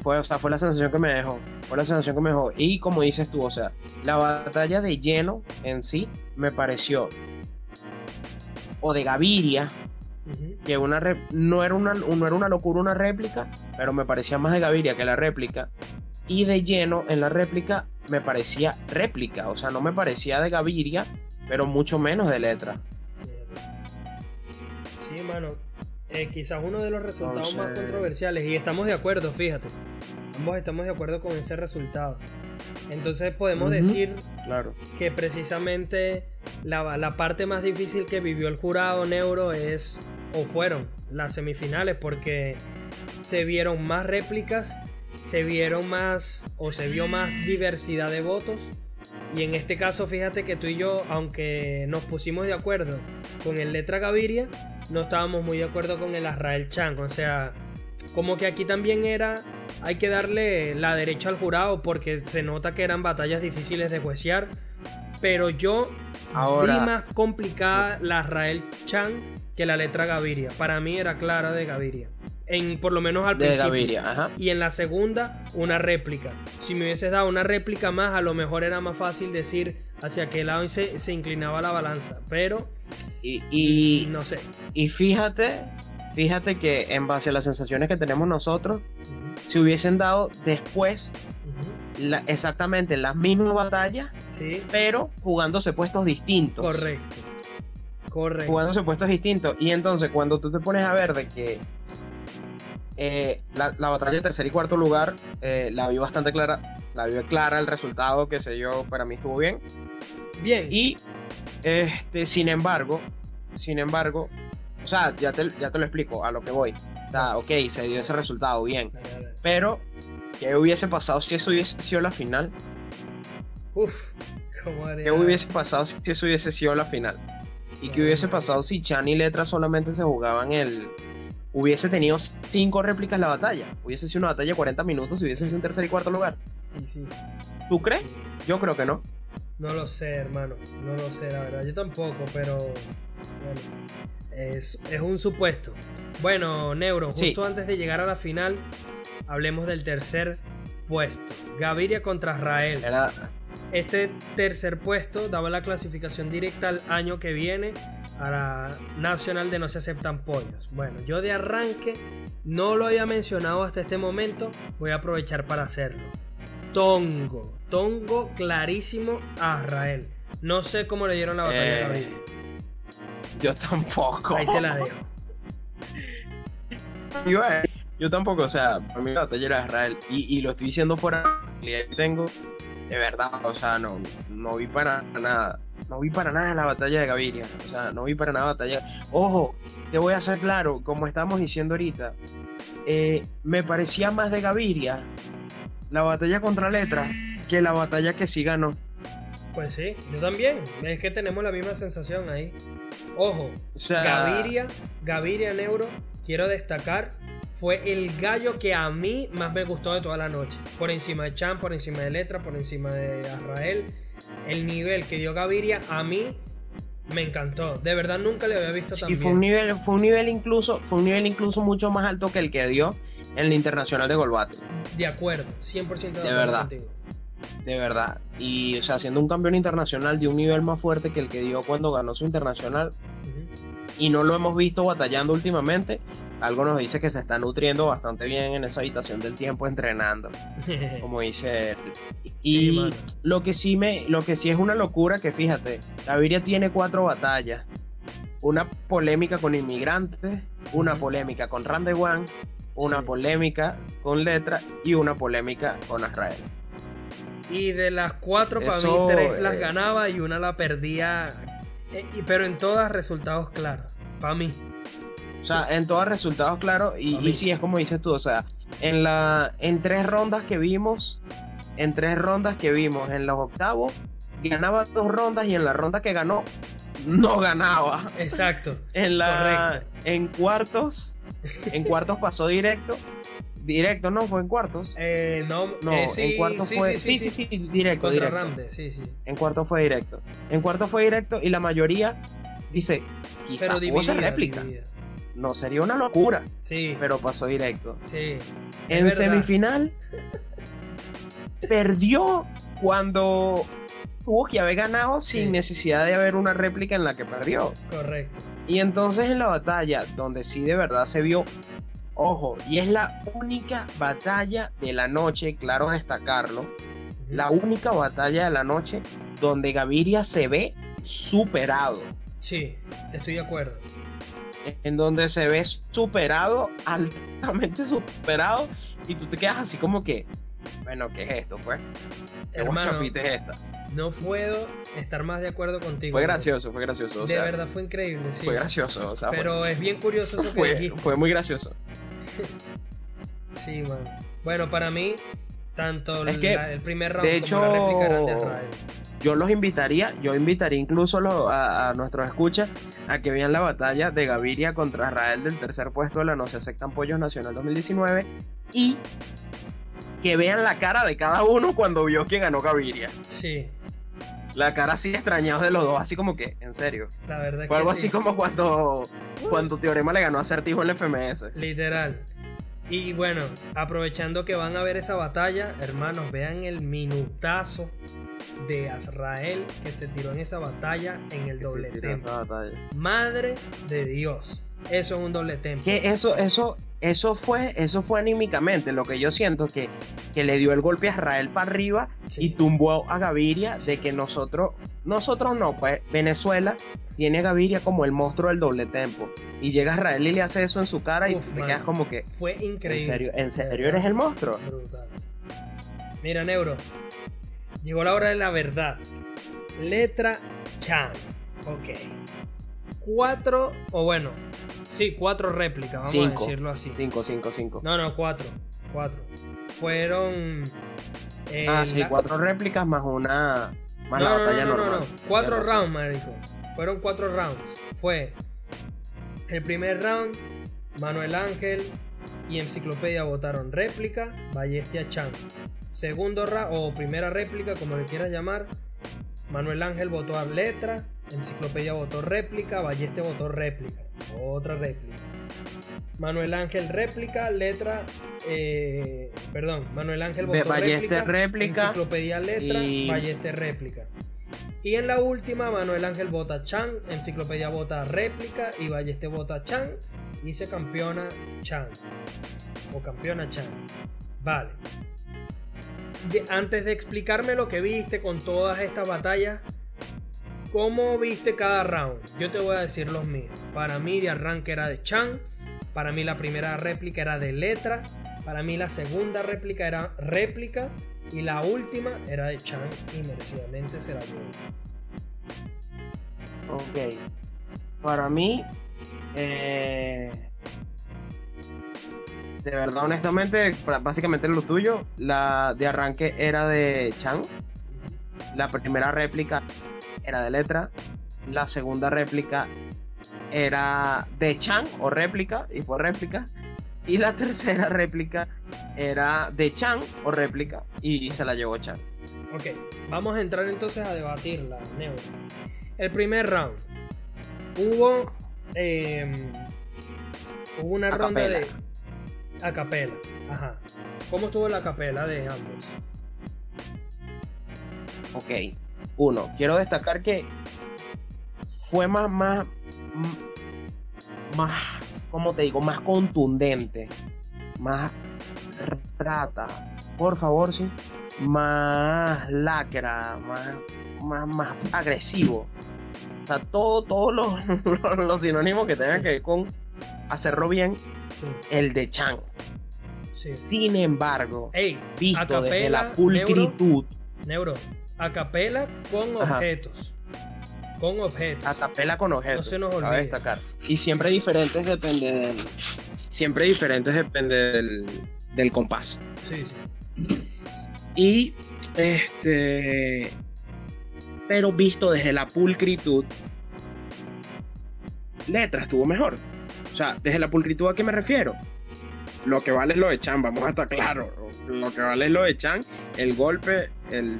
Fue, o sea, fue la sensación que me dejó. Fue la sensación que me dejó. Y como dices tú, o sea, la batalla de lleno en sí me pareció. O de Gaviria, que una no, era una, no era una locura una réplica, pero me parecía más de Gaviria que la réplica. y de lleno en la réplica me parecía réplica, o sea, no me parecía de Gaviria, pero mucho menos de letra. Sí, hermano. Eh, quizás uno de los resultados más controversiales, y estamos de acuerdo, fíjate. Ambos estamos de acuerdo con ese resultado. Entonces podemos decir Claro. que precisamente la, la parte más difícil que vivió el jurado Neuro es, o fueron, las semifinales, porque se vieron más réplicas, se vieron más, o se vio más diversidad de votos. Y en este caso, fíjate que tú y yo, aunque nos pusimos de acuerdo con el Letra Gaviria, no estábamos muy de acuerdo con el Azrael Chan. O sea, como que aquí también era, hay que darle la derecha al jurado porque se nota que eran batallas difíciles de juiciar. Pero yo Ahora- vi más complicada la Azrael Chan que la letra Gaviria. Para mí era clara de Gaviria. En, por lo menos al De principio. Gaviria, ajá. Y en la segunda, una réplica. Si me hubieses dado una réplica más, a lo mejor era más fácil decir hacia qué lado se, se inclinaba la balanza. Pero, Y, y, no sé. y fíjate, fíjate que en base a las sensaciones que tenemos nosotros, si hubiesen dado después la- exactamente las mismas batallas, Sí, pero jugándose puestos distintos. correcto. Correcto. Jugándose puestos distintos. Y entonces cuando tú te pones a ver de que eh, la, la batalla de tercer y cuarto lugar eh, la vi bastante clara, la vi clara el resultado, que sé yo, para mí estuvo bien. Bien. Y este, sin embargo, sin embargo, o sea, ya te, ya te lo explico a lo que voy. O sea, ok, se dio ese resultado, bien. Pero, ¿qué hubiese pasado si eso hubiese sido la final? Uf, ¿cómo haría? ¿Qué hubiese pasado si eso hubiese sido la final? ¿Y qué hubiese pasado si Chan y Letra solamente se jugaban el... Hubiese tenido cinco réplicas la batalla. Hubiese sido una batalla de 40 minutos y hubiese sido un tercer y cuarto lugar. Y sí, ¿Tú crees? sí. Yo creo que no. No lo sé, hermano. No lo sé, la verdad. Yo tampoco, pero. Bueno. Es, es un supuesto. Bueno, Neuro, Sí. justo antes de llegar a la final, hablemos del tercer puesto. Gaviria contra Israel. Era... Este tercer puesto daba la clasificación directa al año que viene a la Nacional de No Se Aceptan Pollos. Bueno, yo de arranque no lo había mencionado hasta este momento, voy a aprovechar para hacerlo. Tongo, Tongo clarísimo a Israel. No sé cómo le dieron la batalla a eh, Gaviria. yo tampoco. Ahí se la dejo. Yo, eh, yo tampoco, o sea, para mí la batalla era Israel. Y, y lo estoy diciendo fuera que tengo. De verdad, o sea, no, no vi para nada. No vi para nada la batalla de Gaviria. O sea, no vi para nada la batalla. Ojo, te voy a hacer claro, como estamos diciendo ahorita. eh, me parecía más de Gaviria la batalla contra Letra que la batalla que sí ganó. Pues sí, yo también. Es que tenemos la misma sensación ahí. Ojo, O sea, Gaviria, Gaviria Neuro, quiero destacar, fue el gallo que a mí más me gustó de toda la noche. Por encima de Chan, por encima de Letra, por encima de Azrael. El nivel que dio Gaviria a mí me encantó. De verdad nunca le había visto tan Sí, fue bien. un nivel, fue un nivel incluso, fue un nivel incluso mucho más alto que el que dio en el internacional de Golbate. De acuerdo, 100% de, acuerdo verdad. contigo. De verdad. Y, o sea, siendo un campeón internacional de un nivel más fuerte que el que dio cuando ganó su internacional. Y no lo hemos visto batallando últimamente. Algo nos dice que se está nutriendo bastante bien en esa habitación del tiempo entrenando. Como dice él. Y Sí, lo que sí me, lo que sí es una locura que fíjate, Gaviria tiene cuatro batallas. Una polémica con inmigrantes, una polémica con Randy One, una Sí. polémica con Letra y una polémica con Azrael. Y de las cuatro, para mí, tres las eh, ganaba y una la perdía. Eh, pero en todas resultados claros. Para mí. O sea, en todos resultados claros. Y, y sí, es como dices tú. O sea, en la. En tres rondas que vimos. En tres rondas que vimos en los octavos. Ganaba dos rondas y en la ronda que ganó. No ganaba. Exacto. En la. Correcto. En cuartos. En cuartos pasó directo. Directo, no, fue en cuartos. Eh, no, No, eh, sí, en cuartos sí, fue. sí, Sí, sí, directo, Contra directo. Sí, sí. En cuartos fue directo. En cuartos fue directo y la mayoría dice, hubo dividida, réplica. dividida. No sería una locura, Sí, pero pasó directo. sí. En verdad. semifinal perdió cuando tuvo que haber ganado sin necesidad de haber una réplica en la que perdió. Correcto. Y entonces en la batalla, donde sí de verdad se vio Ojo, y es la única batalla de la noche, claro destacarlo, la única batalla de la noche donde Gaviria se ve superado. Sí, estoy de acuerdo. En donde se ve superado, altamente superado, y tú te quedas así como que, bueno, ¿qué es esto, pues? ¿Qué Hermano, chapita es esta? no puedo estar más de acuerdo contigo. Fue gracioso, fue gracioso. O de sea, verdad fue increíble, sí. fue gracioso. O sea, fue- Pero es bien curioso eso que fue, dijiste. fue muy gracioso. Sí, man. Bueno, para mí, tanto Es que, la- el primer round de como la réplica eran de hecho. Yo los invitaría, yo invitaría incluso a nuestros escuchas a que vean la batalla de Gaviria contra Israel del tercer puesto de la No se aceptan pollos nacional 2019 y que vean la cara de cada uno cuando vio que ganó Gaviria. Sí, La cara así extrañados de los dos, así como que, en serio. la verdad Fue que algo sí. así como cuando, cuando Teorema le ganó a Certijo en el FMS. Literal. Y bueno, aprovechando que van a ver esa batalla, hermanos, vean el minutazo de Azrael que se tiró en esa batalla en el Que doble tempo. Madre de Dios. Eso es un doble tempo. Que eso, eso, eso fue, eso fue anímicamente lo que yo siento que, que le dio el golpe a Israel para arriba Sí. y tumbó a Gaviria de que nosotros, nosotros no, pues Venezuela tiene a Gaviria como el monstruo del doble tempo. Y llega Israel y le hace eso en su cara y te quedas como que, Fue increíble. ¿en serio, en serio eres el monstruo? Brutal. Mira, Neuro. Llegó la hora de la verdad. Letra Chan. Ok. Cuatro, o bueno, sí, cuatro réplicas, vamos a Cinco. decirlo así. 5, 5, 5. No, no, cuatro. Cuatro. Fueron. eh, ah, sí, la- cuatro réplicas más una, más no, la no, batalla no, no, normal. no. Cuatro razón. rounds, marico. Fueron cuatro rounds. Fue el primer round, Manuel Ángel y Enciclopedia votaron réplica, Ballestia Chan. Segundo round, o primera réplica, como le quieras llamar, Manuel Ángel votó a letra, Enciclopedia votó réplica, Balleste votó réplica. Otra réplica. Manuel Ángel réplica, letra, eh, perdón, Manuel Ángel votó Balleste réplica, réplica Enciclopedia letra, y- Balleste réplica. Y en la última, Manuel Ángel vota Chan, Enciclopedia vota réplica y Balleste vota Chan y se campeona Chan. O campeona Chan. Vale. De- antes de explicarme lo que viste con todas estas batallas, ¿cómo viste cada round? Yo te voy a decir los míos. Para mí de arranque era de Chan. Para mí la primera réplica era de letra. Para mí la segunda réplica era réplica. Y la última era de Chan y merecidamente se la llevó. Ok. Para mí, eh, de verdad, honestamente, básicamente lo tuyo, la de arranque era de Chan. La primera réplica era de letra. La segunda réplica era de Chan o réplica, y fue réplica. Y la tercera réplica era de Chan o réplica, y se la llevó Chan. Ok, vamos a entrar entonces a debatirla, Neo. El primer round. Hubo. eh, hubo una ronda de. A capela. Ajá. ¿Cómo estuvo la capela de ambos? Ok. Uno, quiero destacar que fue más, más, más, ¿cómo te digo? Más contundente. Más rata. Por favor, sí. Más lacra. Más, más, más agresivo. O sea, todo, todos los, los sinónimos que tengan que ver con hacerlo bien, Sí. el de Chan. sí. Sin embargo, Ey, visto desde la pulcritud, Neuro. A capela con Ajá. objetos. Con objetos. a capela con objetos. No se nos olvide. destacar. Y siempre diferentes depende del. Siempre diferentes depende del, del compás. Sí, sí. Y este. Pero visto desde la pulcritud, letra estuvo mejor. O sea, desde la pulcritud a qué me refiero. Lo que vale es lo de Chan, vamos a estar claros. Lo que vale es lo de Chan, el golpe, el,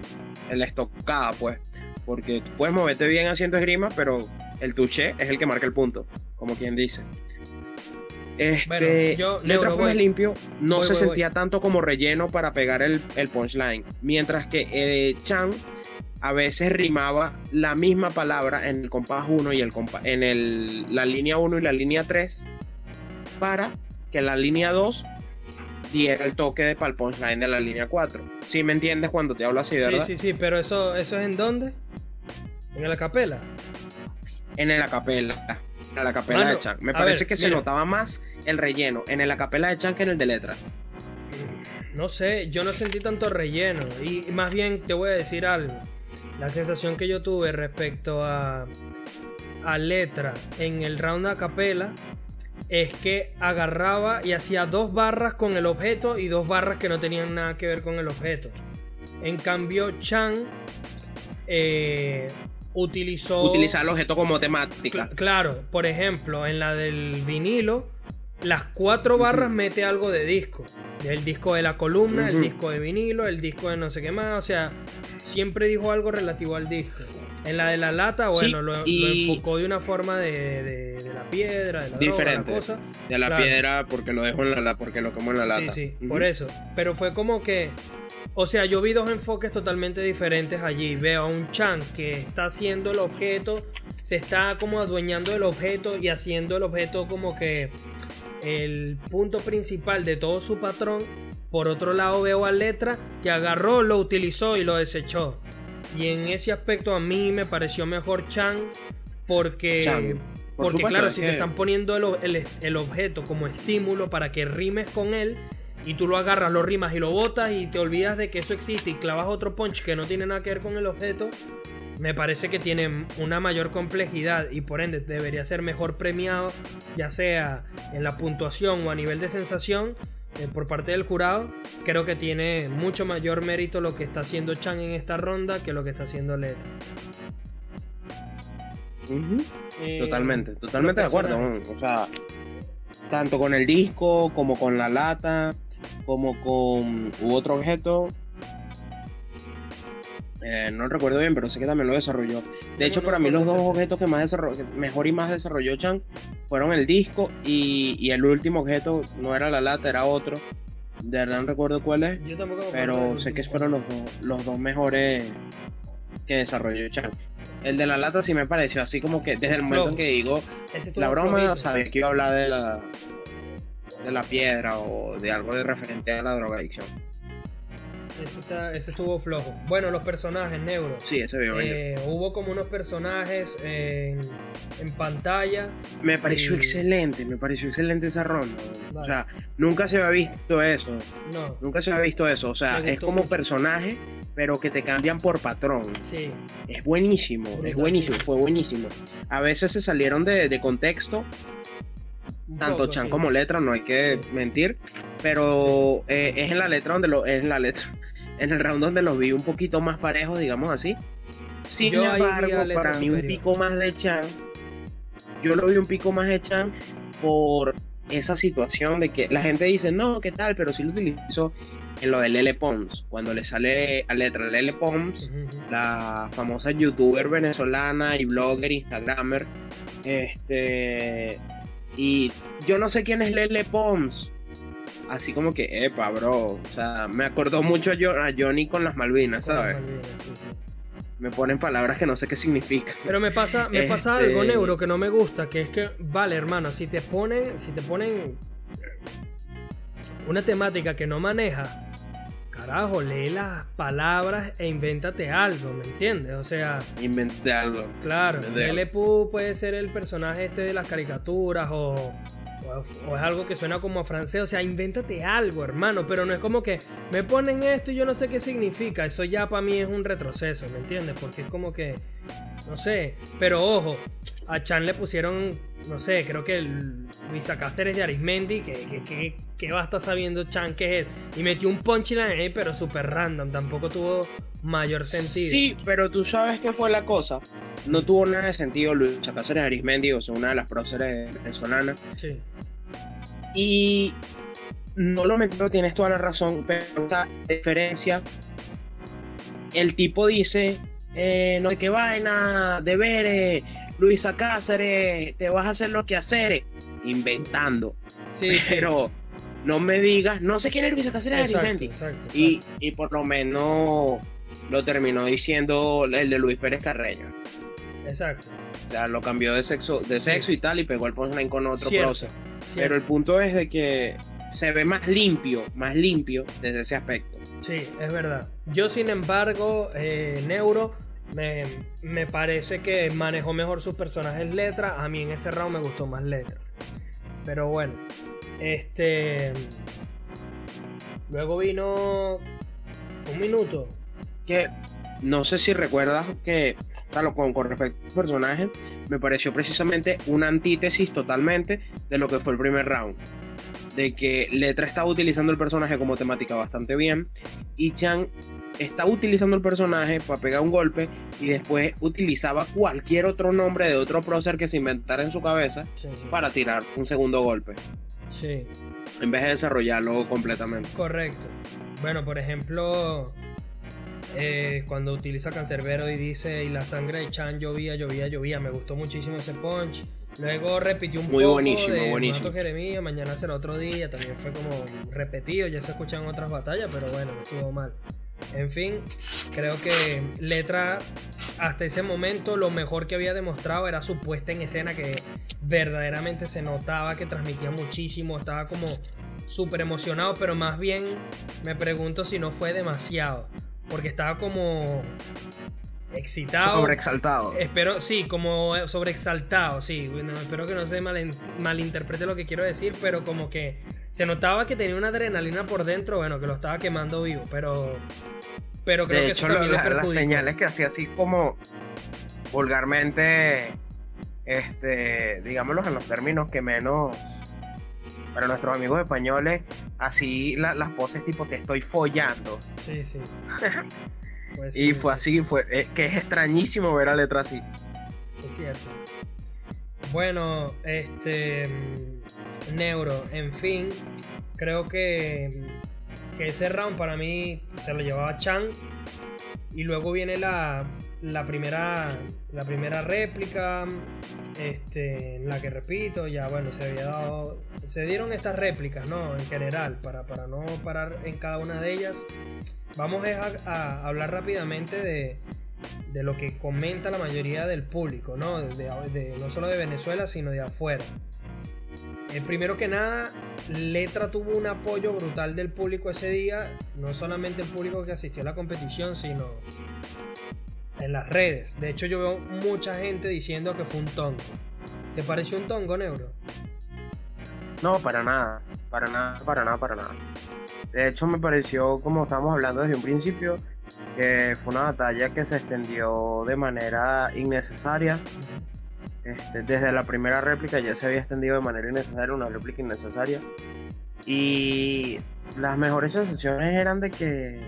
el estocada, pues. Porque tú puedes moverte bien haciendo esgrima, pero el touché es el que marca el punto, como quien dice. Este, Bueno, yo, letra voy. limpio, no Voy, se voy, sentía tanto como relleno para pegar el, el punchline. Mientras que eh, Chan a veces rimaba la misma palabra en el compás 1 y el compa- en el, la línea 1 y la línea 3 para que la línea 2 diera el toque de para el punchline de la línea 4. ¿Sí me entiendes cuando te hablo así, verdad? Sí, sí, sí, pero eso, eso es en dónde? ¿En la capela? En el acapela. En la capela de Chan. Me parece ver, que se notaba más el relleno en el acapela de Chan que en el de letra. No sé, yo no sentí tanto relleno. Y más bien te voy a decir algo. La sensación que yo tuve respecto a, a letra en el round a capela es que agarraba y hacía dos barras con el objeto y dos barras que no tenían nada que ver con el objeto. En cambio, Chan eh, utilizó. Utilizar el objeto como temática. Cl- claro, por ejemplo, en la del vinilo, las cuatro barras mete algo de disco. El disco de la columna, el disco de vinilo, el disco de no sé qué más. O sea, siempre dijo algo relativo al disco. En la de la lata, Sí, bueno, lo, lo y- enfocó de una forma de, de- de la piedra, de la droga, Diferente. la cosa. De la Claro. piedra porque lo dejo en la, porque lo como en la lata. Sí, sí, por eso. Pero fue como que. O sea, yo vi dos enfoques totalmente diferentes allí. Veo a un Chan que está haciendo el objeto, se está como adueñando del objeto y haciendo el objeto como que el punto principal de todo su patrón. Por otro lado, veo a Letra que agarró, lo utilizó y lo desechó. Y en ese aspecto a mí me pareció mejor Chan porque. Por Porque claro, si te están poniendo el, el- el objeto como estímulo para que rimes con él y tú lo agarras, lo rimas y lo botas y te olvidas de que eso existe y clavas otro punch que no tiene nada que ver con el objeto, me parece que tiene una mayor complejidad y por ende debería ser mejor premiado, ya sea en la puntuación o a nivel de sensación. eh, por parte del jurado, creo que tiene mucho mayor mérito lo que está haciendo Chan en esta ronda que lo que está haciendo Letra. Ujú. Eh, Totalmente, totalmente de acuerdo. O sea, tanto con el disco, como con la lata, como con u otro objeto. Eh, no recuerdo bien, pero sé que también lo desarrolló. De hecho, no para mí los dos objetos que más desarrolló, mejor y más desarrolló Chan fueron el disco y, y el último objeto no era la lata, era otro. De verdad no recuerdo cuál es, Yo tampoco pero sé que fueron los dos, los dos mejores que desarrolló Chan. El de la lata sí me pareció así como que desde el momento Flojo. que digo la broma flojito. sabía que iba a hablar de la de la piedra o de algo de referente a la drogadicción. Ese, está- ese estuvo flojo. Bueno, los personajes, Neuro. Sí, ese veo. Eh, hubo como unos personajes en, en pantalla. Me pareció y- excelente, me pareció excelente esa ronda. O sea, nunca se había visto eso. No, Nunca se había visto eso. O sea, es como mucho. personaje, pero que te cambian por patrón. sí. Es buenísimo, es buenísimo, sí. fue buenísimo. A veces se salieron de, de contexto, tanto Chan como letra, no hay que mentir, pero eh, es en la letra donde lo, es en la letra, en el round donde los vi un poquito más parejos, digamos así. Sin Yo embargo, para mí un pico más de Chan, yo lo vi un pico más de Chan por esa situación de que la gente dice, no, ¿qué tal? Pero sí lo utilizó en lo de Lele Pons, cuando le sale a letra Lele Pons, la famosa youtuber venezolana y blogger, instagramer. Este. Y yo no sé quién es Lele Pons. Así como que, epa, bro. O sea, me acordó mucho a, Jo- a Johnny con las Malvinas, las ¿sabes? Malvinas, sí, sí. Me ponen palabras que no sé qué significan. Pero me pasa, me pasa Este- algo, Neuro, que no me gusta, que es que, vale, hermano, si te ponen, si te ponen una temática que no maneja, carajo, lee las palabras e invéntate algo, ¿me entiendes? O sea, Inventé algo. Claro, Pooh puede ser el personaje este de las caricaturas o, o- o es algo que suena como a francés. O sea, invéntate algo, hermano. Pero no es como que me ponen esto y yo no sé qué significa. Eso ya para mí es un retroceso, ¿me entiendes? Porque es como que, no sé. Pero ojo, a Chan le pusieron, no sé, creo que el Luisa Cáceres de Arismendi, que, que, que, que va a estar sabiendo Chan que es. Y metió un punchline ahí, pero súper random. Tampoco tuvo mayor sentido. Sí, pero tú sabes qué fue la cosa. No tuvo nada de sentido Luis Cáceres Arismendi, o sea, una de las próceres venezolanas. Sí. Y no lo metió, tienes toda la razón, pero esa diferencia, el tipo dice, eh, no sé qué vaina, deberes, Luisa Cáceres, te vas a hacer lo que hacer, inventando. Sí, sí. Pero no me digas, no sé quién es Luisa Cáceres Exacto, Arismendi. exacto, Y, exacto. y por lo menos lo terminó diciendo el de Luis Pérez Carreño. Exacto. O sea, lo cambió de sexo, de sexo y tal y pegó el punchline con otro Cierto. prócer. Pero el punto es de que se ve más limpio, más limpio desde ese aspecto. Sí, es verdad. Yo, sin embargo, eh, Neuro me, me, parece que manejó mejor sus personajes letra. A mí en ese round me gustó más letra. Pero bueno, este. Luego vino. un minuto. Que no sé si recuerdas que, claro, con, con respecto al personaje, me pareció precisamente una antítesis totalmente de lo que fue el primer round. De que Letra estaba utilizando el personaje como temática bastante bien y Chan estaba utilizando el personaje para pegar un golpe y después utilizaba cualquier otro nombre de otro prócer que se inventara en su cabeza para tirar un segundo golpe. Sí. En vez de desarrollarlo completamente. Correcto. Bueno, por ejemplo, eh, cuando utiliza Cancerbero y dice y la sangre de Chan llovía, llovía, llovía. Me gustó muchísimo ese punch. Luego repitió un Muy poco buenísimo, de buenísimo. Mato Jeremías, mañana será otro día. También fue como repetido, ya se escuchan otras batallas, pero bueno, no estuvo mal. En fin, creo que Letra hasta ese momento lo mejor que había demostrado era su puesta en escena que verdaderamente se notaba que transmitía muchísimo, estaba como súper emocionado, pero más bien me pregunto si no fue demasiado, porque estaba como excitado. Sobreexaltado. Espero, sí, como sobreexaltado, sí. Bueno, espero que no se mal, malinterprete lo que quiero decir, pero como que se notaba que tenía una adrenalina por dentro, bueno, que lo estaba quemando vivo, pero pero creo de que hecho, eso también la- le las señales que hacía así como vulgarmente, este, digámoslo en los términos que menos para nuestros amigos españoles, así la- las poses tipo te estoy follando. Sí, sí. Pues Y sí, fue sí, así, fue que es extrañísimo ver a letra así. Es cierto. Bueno, este. Neuro, en fin. Creo que. Que ese round para mí se lo llevaba Chan. Y luego viene la, la primera. La primera réplica. Este. En la que repito, ya bueno, se había dado. Se dieron estas réplicas, ¿no? En general. Para, para no parar en cada una de ellas. Vamos a, hablar rápidamente de, de lo que comenta la mayoría del público, ¿no? De- no solo de Venezuela, sino de afuera. Eh, primero que nada, Letra tuvo un apoyo brutal del público ese día, no solamente el público que asistió a la competición, sino en las redes. De hecho, yo veo mucha gente diciendo que fue un tongo. ¿Te pareció un tongo, Neuro? No, para nada, para nada, para nada, para nada. De hecho, me pareció, como estábamos hablando desde un principio, que fue una batalla que se extendió de manera innecesaria. Este, desde la primera réplica ya se había extendido de manera innecesaria, una réplica innecesaria. Y las mejores sensaciones eran de que.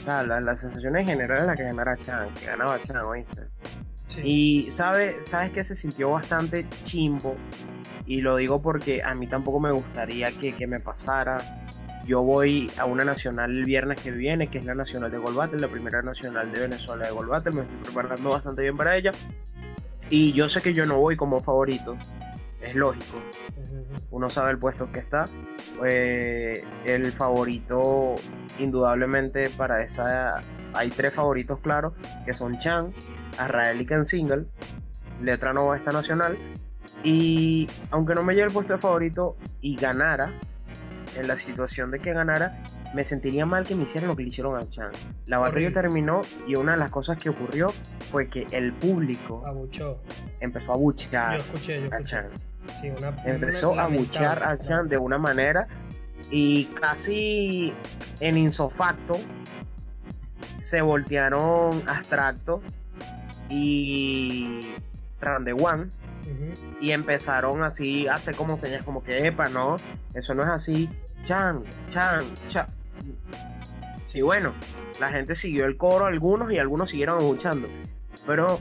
o sea, la- las sensaciones generales la que ganara Chan, que ganaba Chan, ¿oíste? Sí. Y sabe, sabes que se sintió bastante chimbo. Y lo digo porque a mí tampoco me gustaría que, que me pasara. Yo voy a una nacional el viernes que viene, que es la nacional de Gold Battle, la primera nacional de Venezuela de Gold Battle. Me estoy preparando bastante bien para ella. Y yo sé que yo no voy como favorito. Es lógico. Uno sabe el puesto que está. Eh, el favorito, indudablemente, para esa. Hay tres favoritos claros, que son Chan, Azrael y Ken Single. Letra no va a esta nacional. Y aunque no me lleve el puesto de favorito y ganara, en la situación de que ganara, me sentiría mal que me hicieran lo que le hicieron a Chan. La batalla Horrible. terminó y una de las cosas que ocurrió fue que el público Abuchó. empezó a Yo buchear escuché, yo a. Chan Sí, una- empezó una a buchar a Chan de una manera y casi en insofacto se voltearon abstracto y Rande Y empezaron así a hacer como señas como que epa no eso no es así Chan Chan Chan y bueno la gente siguió el coro algunos y algunos siguieron escuchando. Pero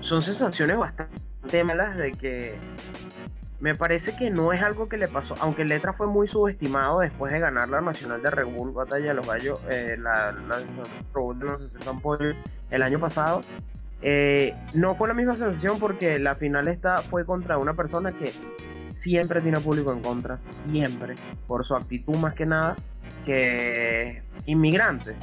son sensaciones bastante malas de que me parece que no es algo que le pasó, aunque Letra fue muy subestimado después de ganar la Nacional de Red Bull Batalla de los Gallos, eh, la, de los 60 ampollos el año pasado. Eh, no fue la misma sensación porque la final esta fue contra una persona que siempre tiene público en contra, siempre, por su actitud más que nada, que inmigrante.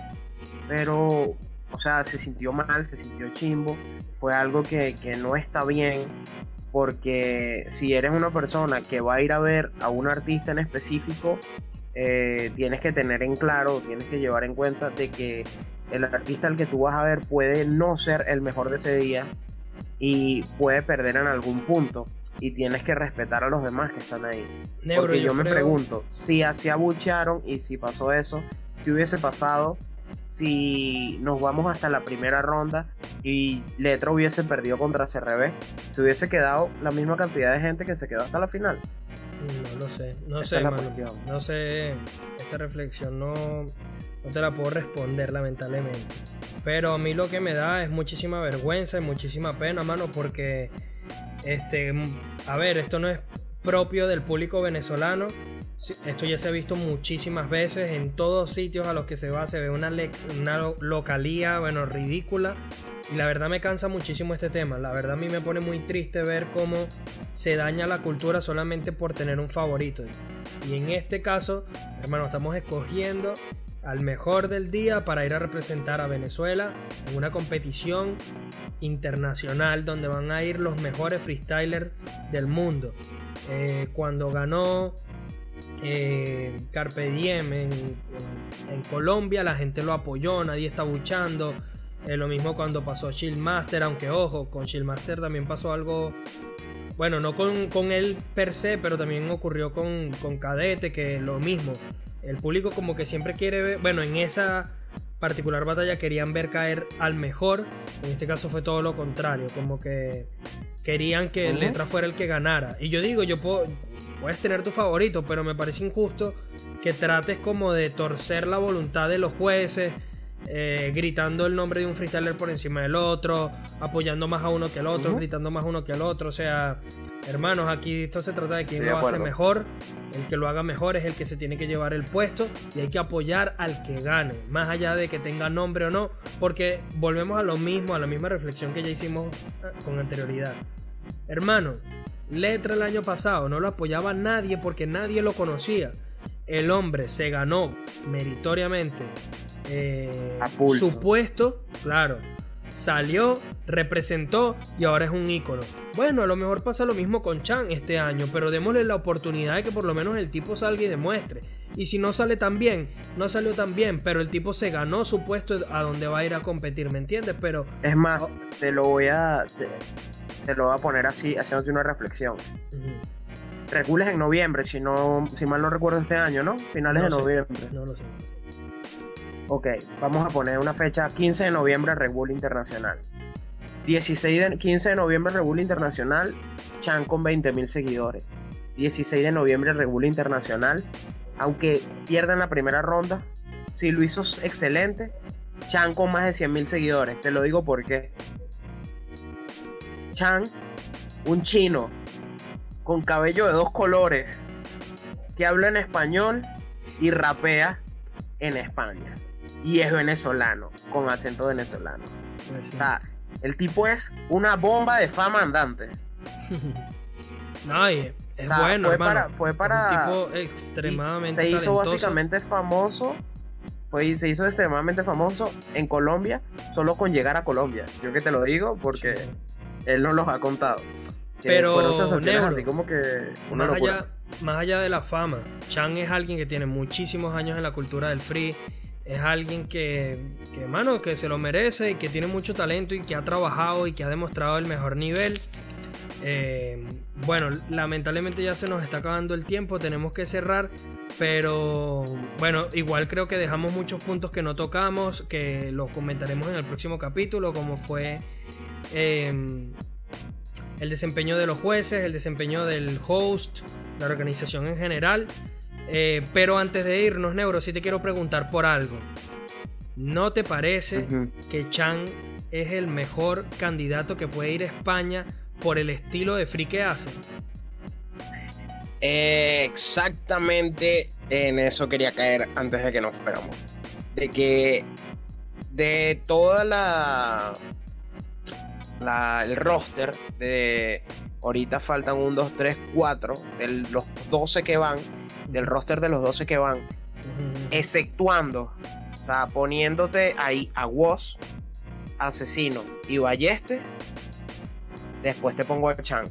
Pero o sea, se sintió mal, se sintió chimbo, fue algo que, que no está bien, porque si eres una persona que va a ir a ver a un artista en específico, eh, tienes que tener en claro, tienes que llevar en cuenta de que el artista al que tú vas a ver puede no ser el mejor de ese día y puede perder en algún punto y tienes que respetar a los demás que están ahí. Porque yo, me pregunto, si así abuchearon y si pasó eso, ¿qué hubiese pasado si nos vamos hasta la primera ronda y Letra hubiese perdido contra CRB? ¿Se hubiese quedado la misma cantidad de gente que se quedó hasta la final? No lo sé, no sé, no sé, esa reflexión no, no te la puedo responder lamentablemente. Pero a mí lo que me da es muchísima vergüenza y muchísima pena, mano, porque este, a ver, esto no es propio del público venezolano. Esto ya se ha visto muchísimas veces en todos sitios a los que se va, se ve una, una localía, bueno, ridícula. Y la verdad me cansa muchísimo este tema. La verdad a mí me pone muy triste ver cómo se daña la cultura solamente por tener un favorito. Y en este caso, hermano, estamos escogiendo al mejor del día para ir a representar a Venezuela en una competición internacional donde van a ir los mejores freestylers del mundo. Eh, cuando ganó eh, Carpe Diem en, Colombia, la gente lo apoyó, nadie está buchando. Eh, lo mismo cuando pasó Master aunque ojo, con Master también pasó algo bueno, no con, con, él per se, pero también ocurrió con, con Cadete, que lo mismo. El público como que siempre quiere ver, bueno, en esa particular batalla querían ver caer al mejor, en este caso fue todo lo contrario, como que querían que Letra fuera el que ganara. Y yo digo, yo puedo, puedes tener tu favorito, pero me parece injusto que trates como de torcer la voluntad de los jueces, eh, gritando el nombre de un freestyler por encima del otro, apoyando más a uno que al otro, gritando más a uno que al otro. O sea, hermanos, aquí esto se trata de quién lo hace mejor. El que lo haga mejor es el que se tiene que llevar el puesto y hay que apoyar al que gane, más allá de que tenga nombre o no, porque volvemos a lo mismo, a la misma reflexión que ya hicimos eh, con anterioridad. Hermano, Letra el año pasado no lo apoyaba nadie porque nadie lo conocía el hombre se ganó meritoriamente eh, su puesto, claro, salió, representó y ahora es un ícono. Bueno, a lo mejor pasa lo mismo con Chan este año, pero démosle la oportunidad de que por lo menos el tipo salga y demuestre. Y si no sale tan bien, no salió tan bien, pero el tipo se ganó su puesto a donde va a ir a competir, ¿me entiendes? Pero es más, te lo voy a te, lo voy a poner así, haciéndote una reflexión. Regules en noviembre, si no, si mal no recuerdo este año, ¿no? Finales de noviembre. No lo sé. Ok, vamos a poner una fecha 15 de noviembre Red Bull Internacional. 16 de, 15 de noviembre Red Bull Internacional, Chan con 20.000 seguidores. 16 de noviembre Red Bull Internacional, aunque pierdan la primera ronda, si lo hizo excelente, Chan con más de 100.000 seguidores. Te lo digo porque Chan, un chino con cabello de dos colores, que habla en español y rapea en España. Y es venezolano, con acento venezolano. Pues o sea, el tipo es una bomba de fama andante. no, es bueno, fue para, fue para. Un tipo extremadamente. Se hizo básicamente famoso. Pues se hizo extremadamente famoso en Colombia solo con llegar a Colombia. Yo que te lo digo porque él no los ha contado. Pero así como que más allá, más allá de la fama, Chan es alguien que tiene muchísimos años en la cultura del free. Es alguien que, que, mano, que se lo merece y que tiene mucho talento y que ha trabajado y que ha demostrado el mejor nivel. Eh, bueno, lamentablemente ya se nos está acabando el tiempo, tenemos que cerrar, pero bueno, igual creo que dejamos muchos puntos que no tocamos, que los comentaremos en el próximo capítulo, como fue eh, el desempeño de los jueces, el desempeño del host, la organización en general. Eh, pero antes de irnos, Neuro, sí te quiero preguntar por algo. ¿No te parece que Chan es el mejor candidato que puede ir a España por el estilo de free que hace? exactamente en eso quería caer antes de que nos esperamos. De que de toda la el roster de ahorita faltan un 2, 3, 4 de los 12 que van, del roster de los 12 que van, exceptuando, o sea, poniéndote ahí a Woz, Asesino y Balleste, después te pongo a Chan.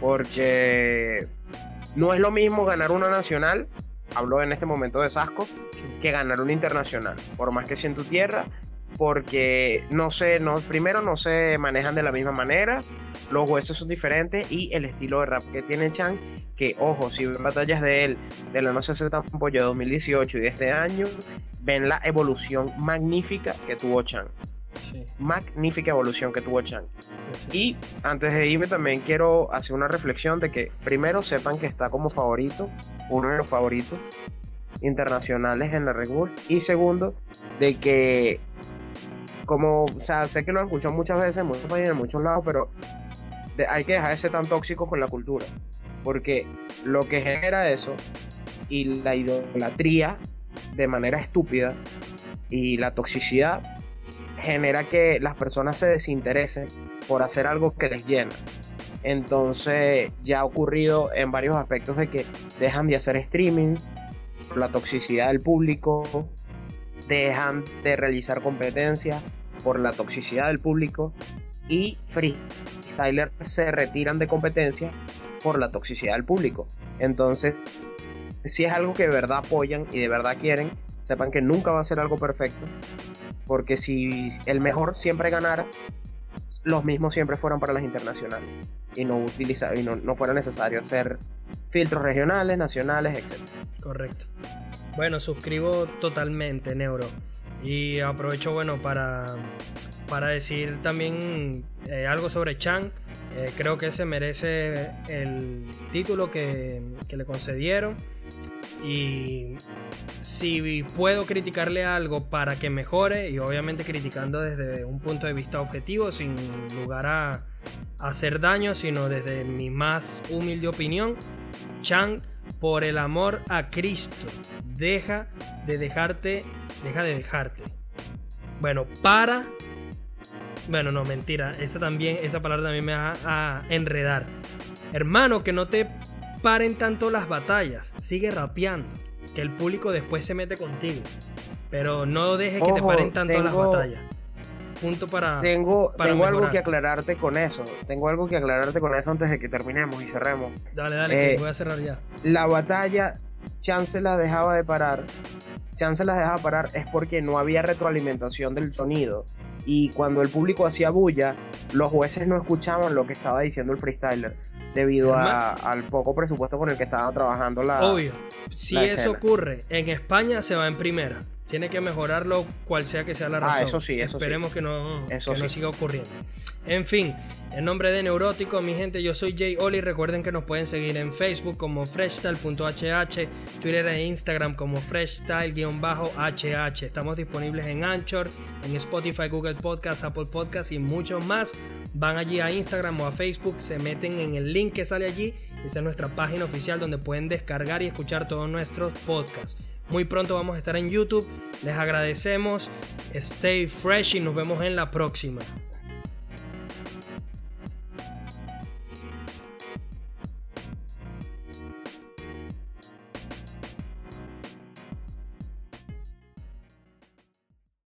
Porque no es lo mismo ganar una nacional, hablo en este momento de Sasco, que ganar una internacional. Por más que sea en tu tierra, porque no sé, no, primero no se manejan de la misma manera, los huesos son diferentes y el estilo de rap que tiene Chan, que ojo, si ven batallas de él, de la No sé se pollo de 2018 y de este año, ven la evolución magnífica que tuvo Chan. Magnífica evolución que tuvo Chan. Y antes de irme también quiero hacer una reflexión de que primero sepan que está como favorito, uno de los favoritos internacionales en la Red Bull. Y segundo, de que como, o sea, sé que lo han escuchado muchas veces en muchos países, en muchos lados, pero hay que dejar de ser tan tóxicos con la cultura. Porque lo que genera eso y la idolatría de manera estúpida y la toxicidad genera que las personas se desinteresen por hacer algo que les llena. Entonces ya ha ocurrido en varios aspectos de que dejan de hacer streamings, la toxicidad del público, dejan de realizar competencias por la toxicidad del público y freestyler se retiran de competencia por la toxicidad del público. Entonces, si es algo que de verdad apoyan y de verdad quieren, sepan que nunca va a ser algo perfecto, porque si el mejor siempre ganara, los mismos siempre fueron para las internacionales y no utiliza, y no, no fuera necesario hacer filtros regionales, nacionales, etc. Correcto. Bueno, suscribo totalmente, Neuro. Y aprovecho, bueno, para, para decir también eh, algo sobre Chan. Eh, creo que se merece el título que, que, le concedieron. Y si puedo criticarle algo para que mejore, y obviamente criticando desde un punto de vista objetivo, sin lugar a, hacer daño, sino desde mi más humilde opinión, Chan, por el amor a Cristo, deja de dejarte, deja de dejarte. Bueno, para. Bueno, no, mentira. Esa también, esa palabra también me va a enredar. Hermano, que no te paren tanto las batallas. Sigue rapeando. Que el público después se mete contigo. Pero no deje que te paren tanto las batallas punto para. Tengo, tengo algo que aclararte con eso. Tengo algo que aclararte con eso antes de que terminemos y cerremos. Dale, dale, que eh, voy a cerrar ya. La batalla, Chance la dejaba de parar. Chance la dejaba parar es porque no había retroalimentación del sonido. Y cuando el público hacía bulla, los jueces no escuchaban lo que estaba diciendo el freestyler. Debido al poco presupuesto con el que estaba trabajando la. Obvio. Si eso ocurre en España, se va en primera tiene que mejorarlo cual sea que sea la ah, razón. Ah, eso sí, eso Esperemos que, no, que no siga ocurriendo. En fin, en nombre de Neurótico, mi gente, yo soy Jay Oli. Recuerden que nos pueden seguir en Facebook como freshstyle.hh, Twitter e Instagram como freshstyle-hh. Estamos disponibles en Anchor, en Spotify, Google Podcast, Apple Podcast y muchos más. Van allí a Instagram o a Facebook, se meten en el link que sale allí. Esa es nuestra página oficial donde pueden descargar y escuchar todos nuestros podcasts. Muy pronto vamos a estar en YouTube. Les agradecemos. Stay fresh y nos vemos en la próxima.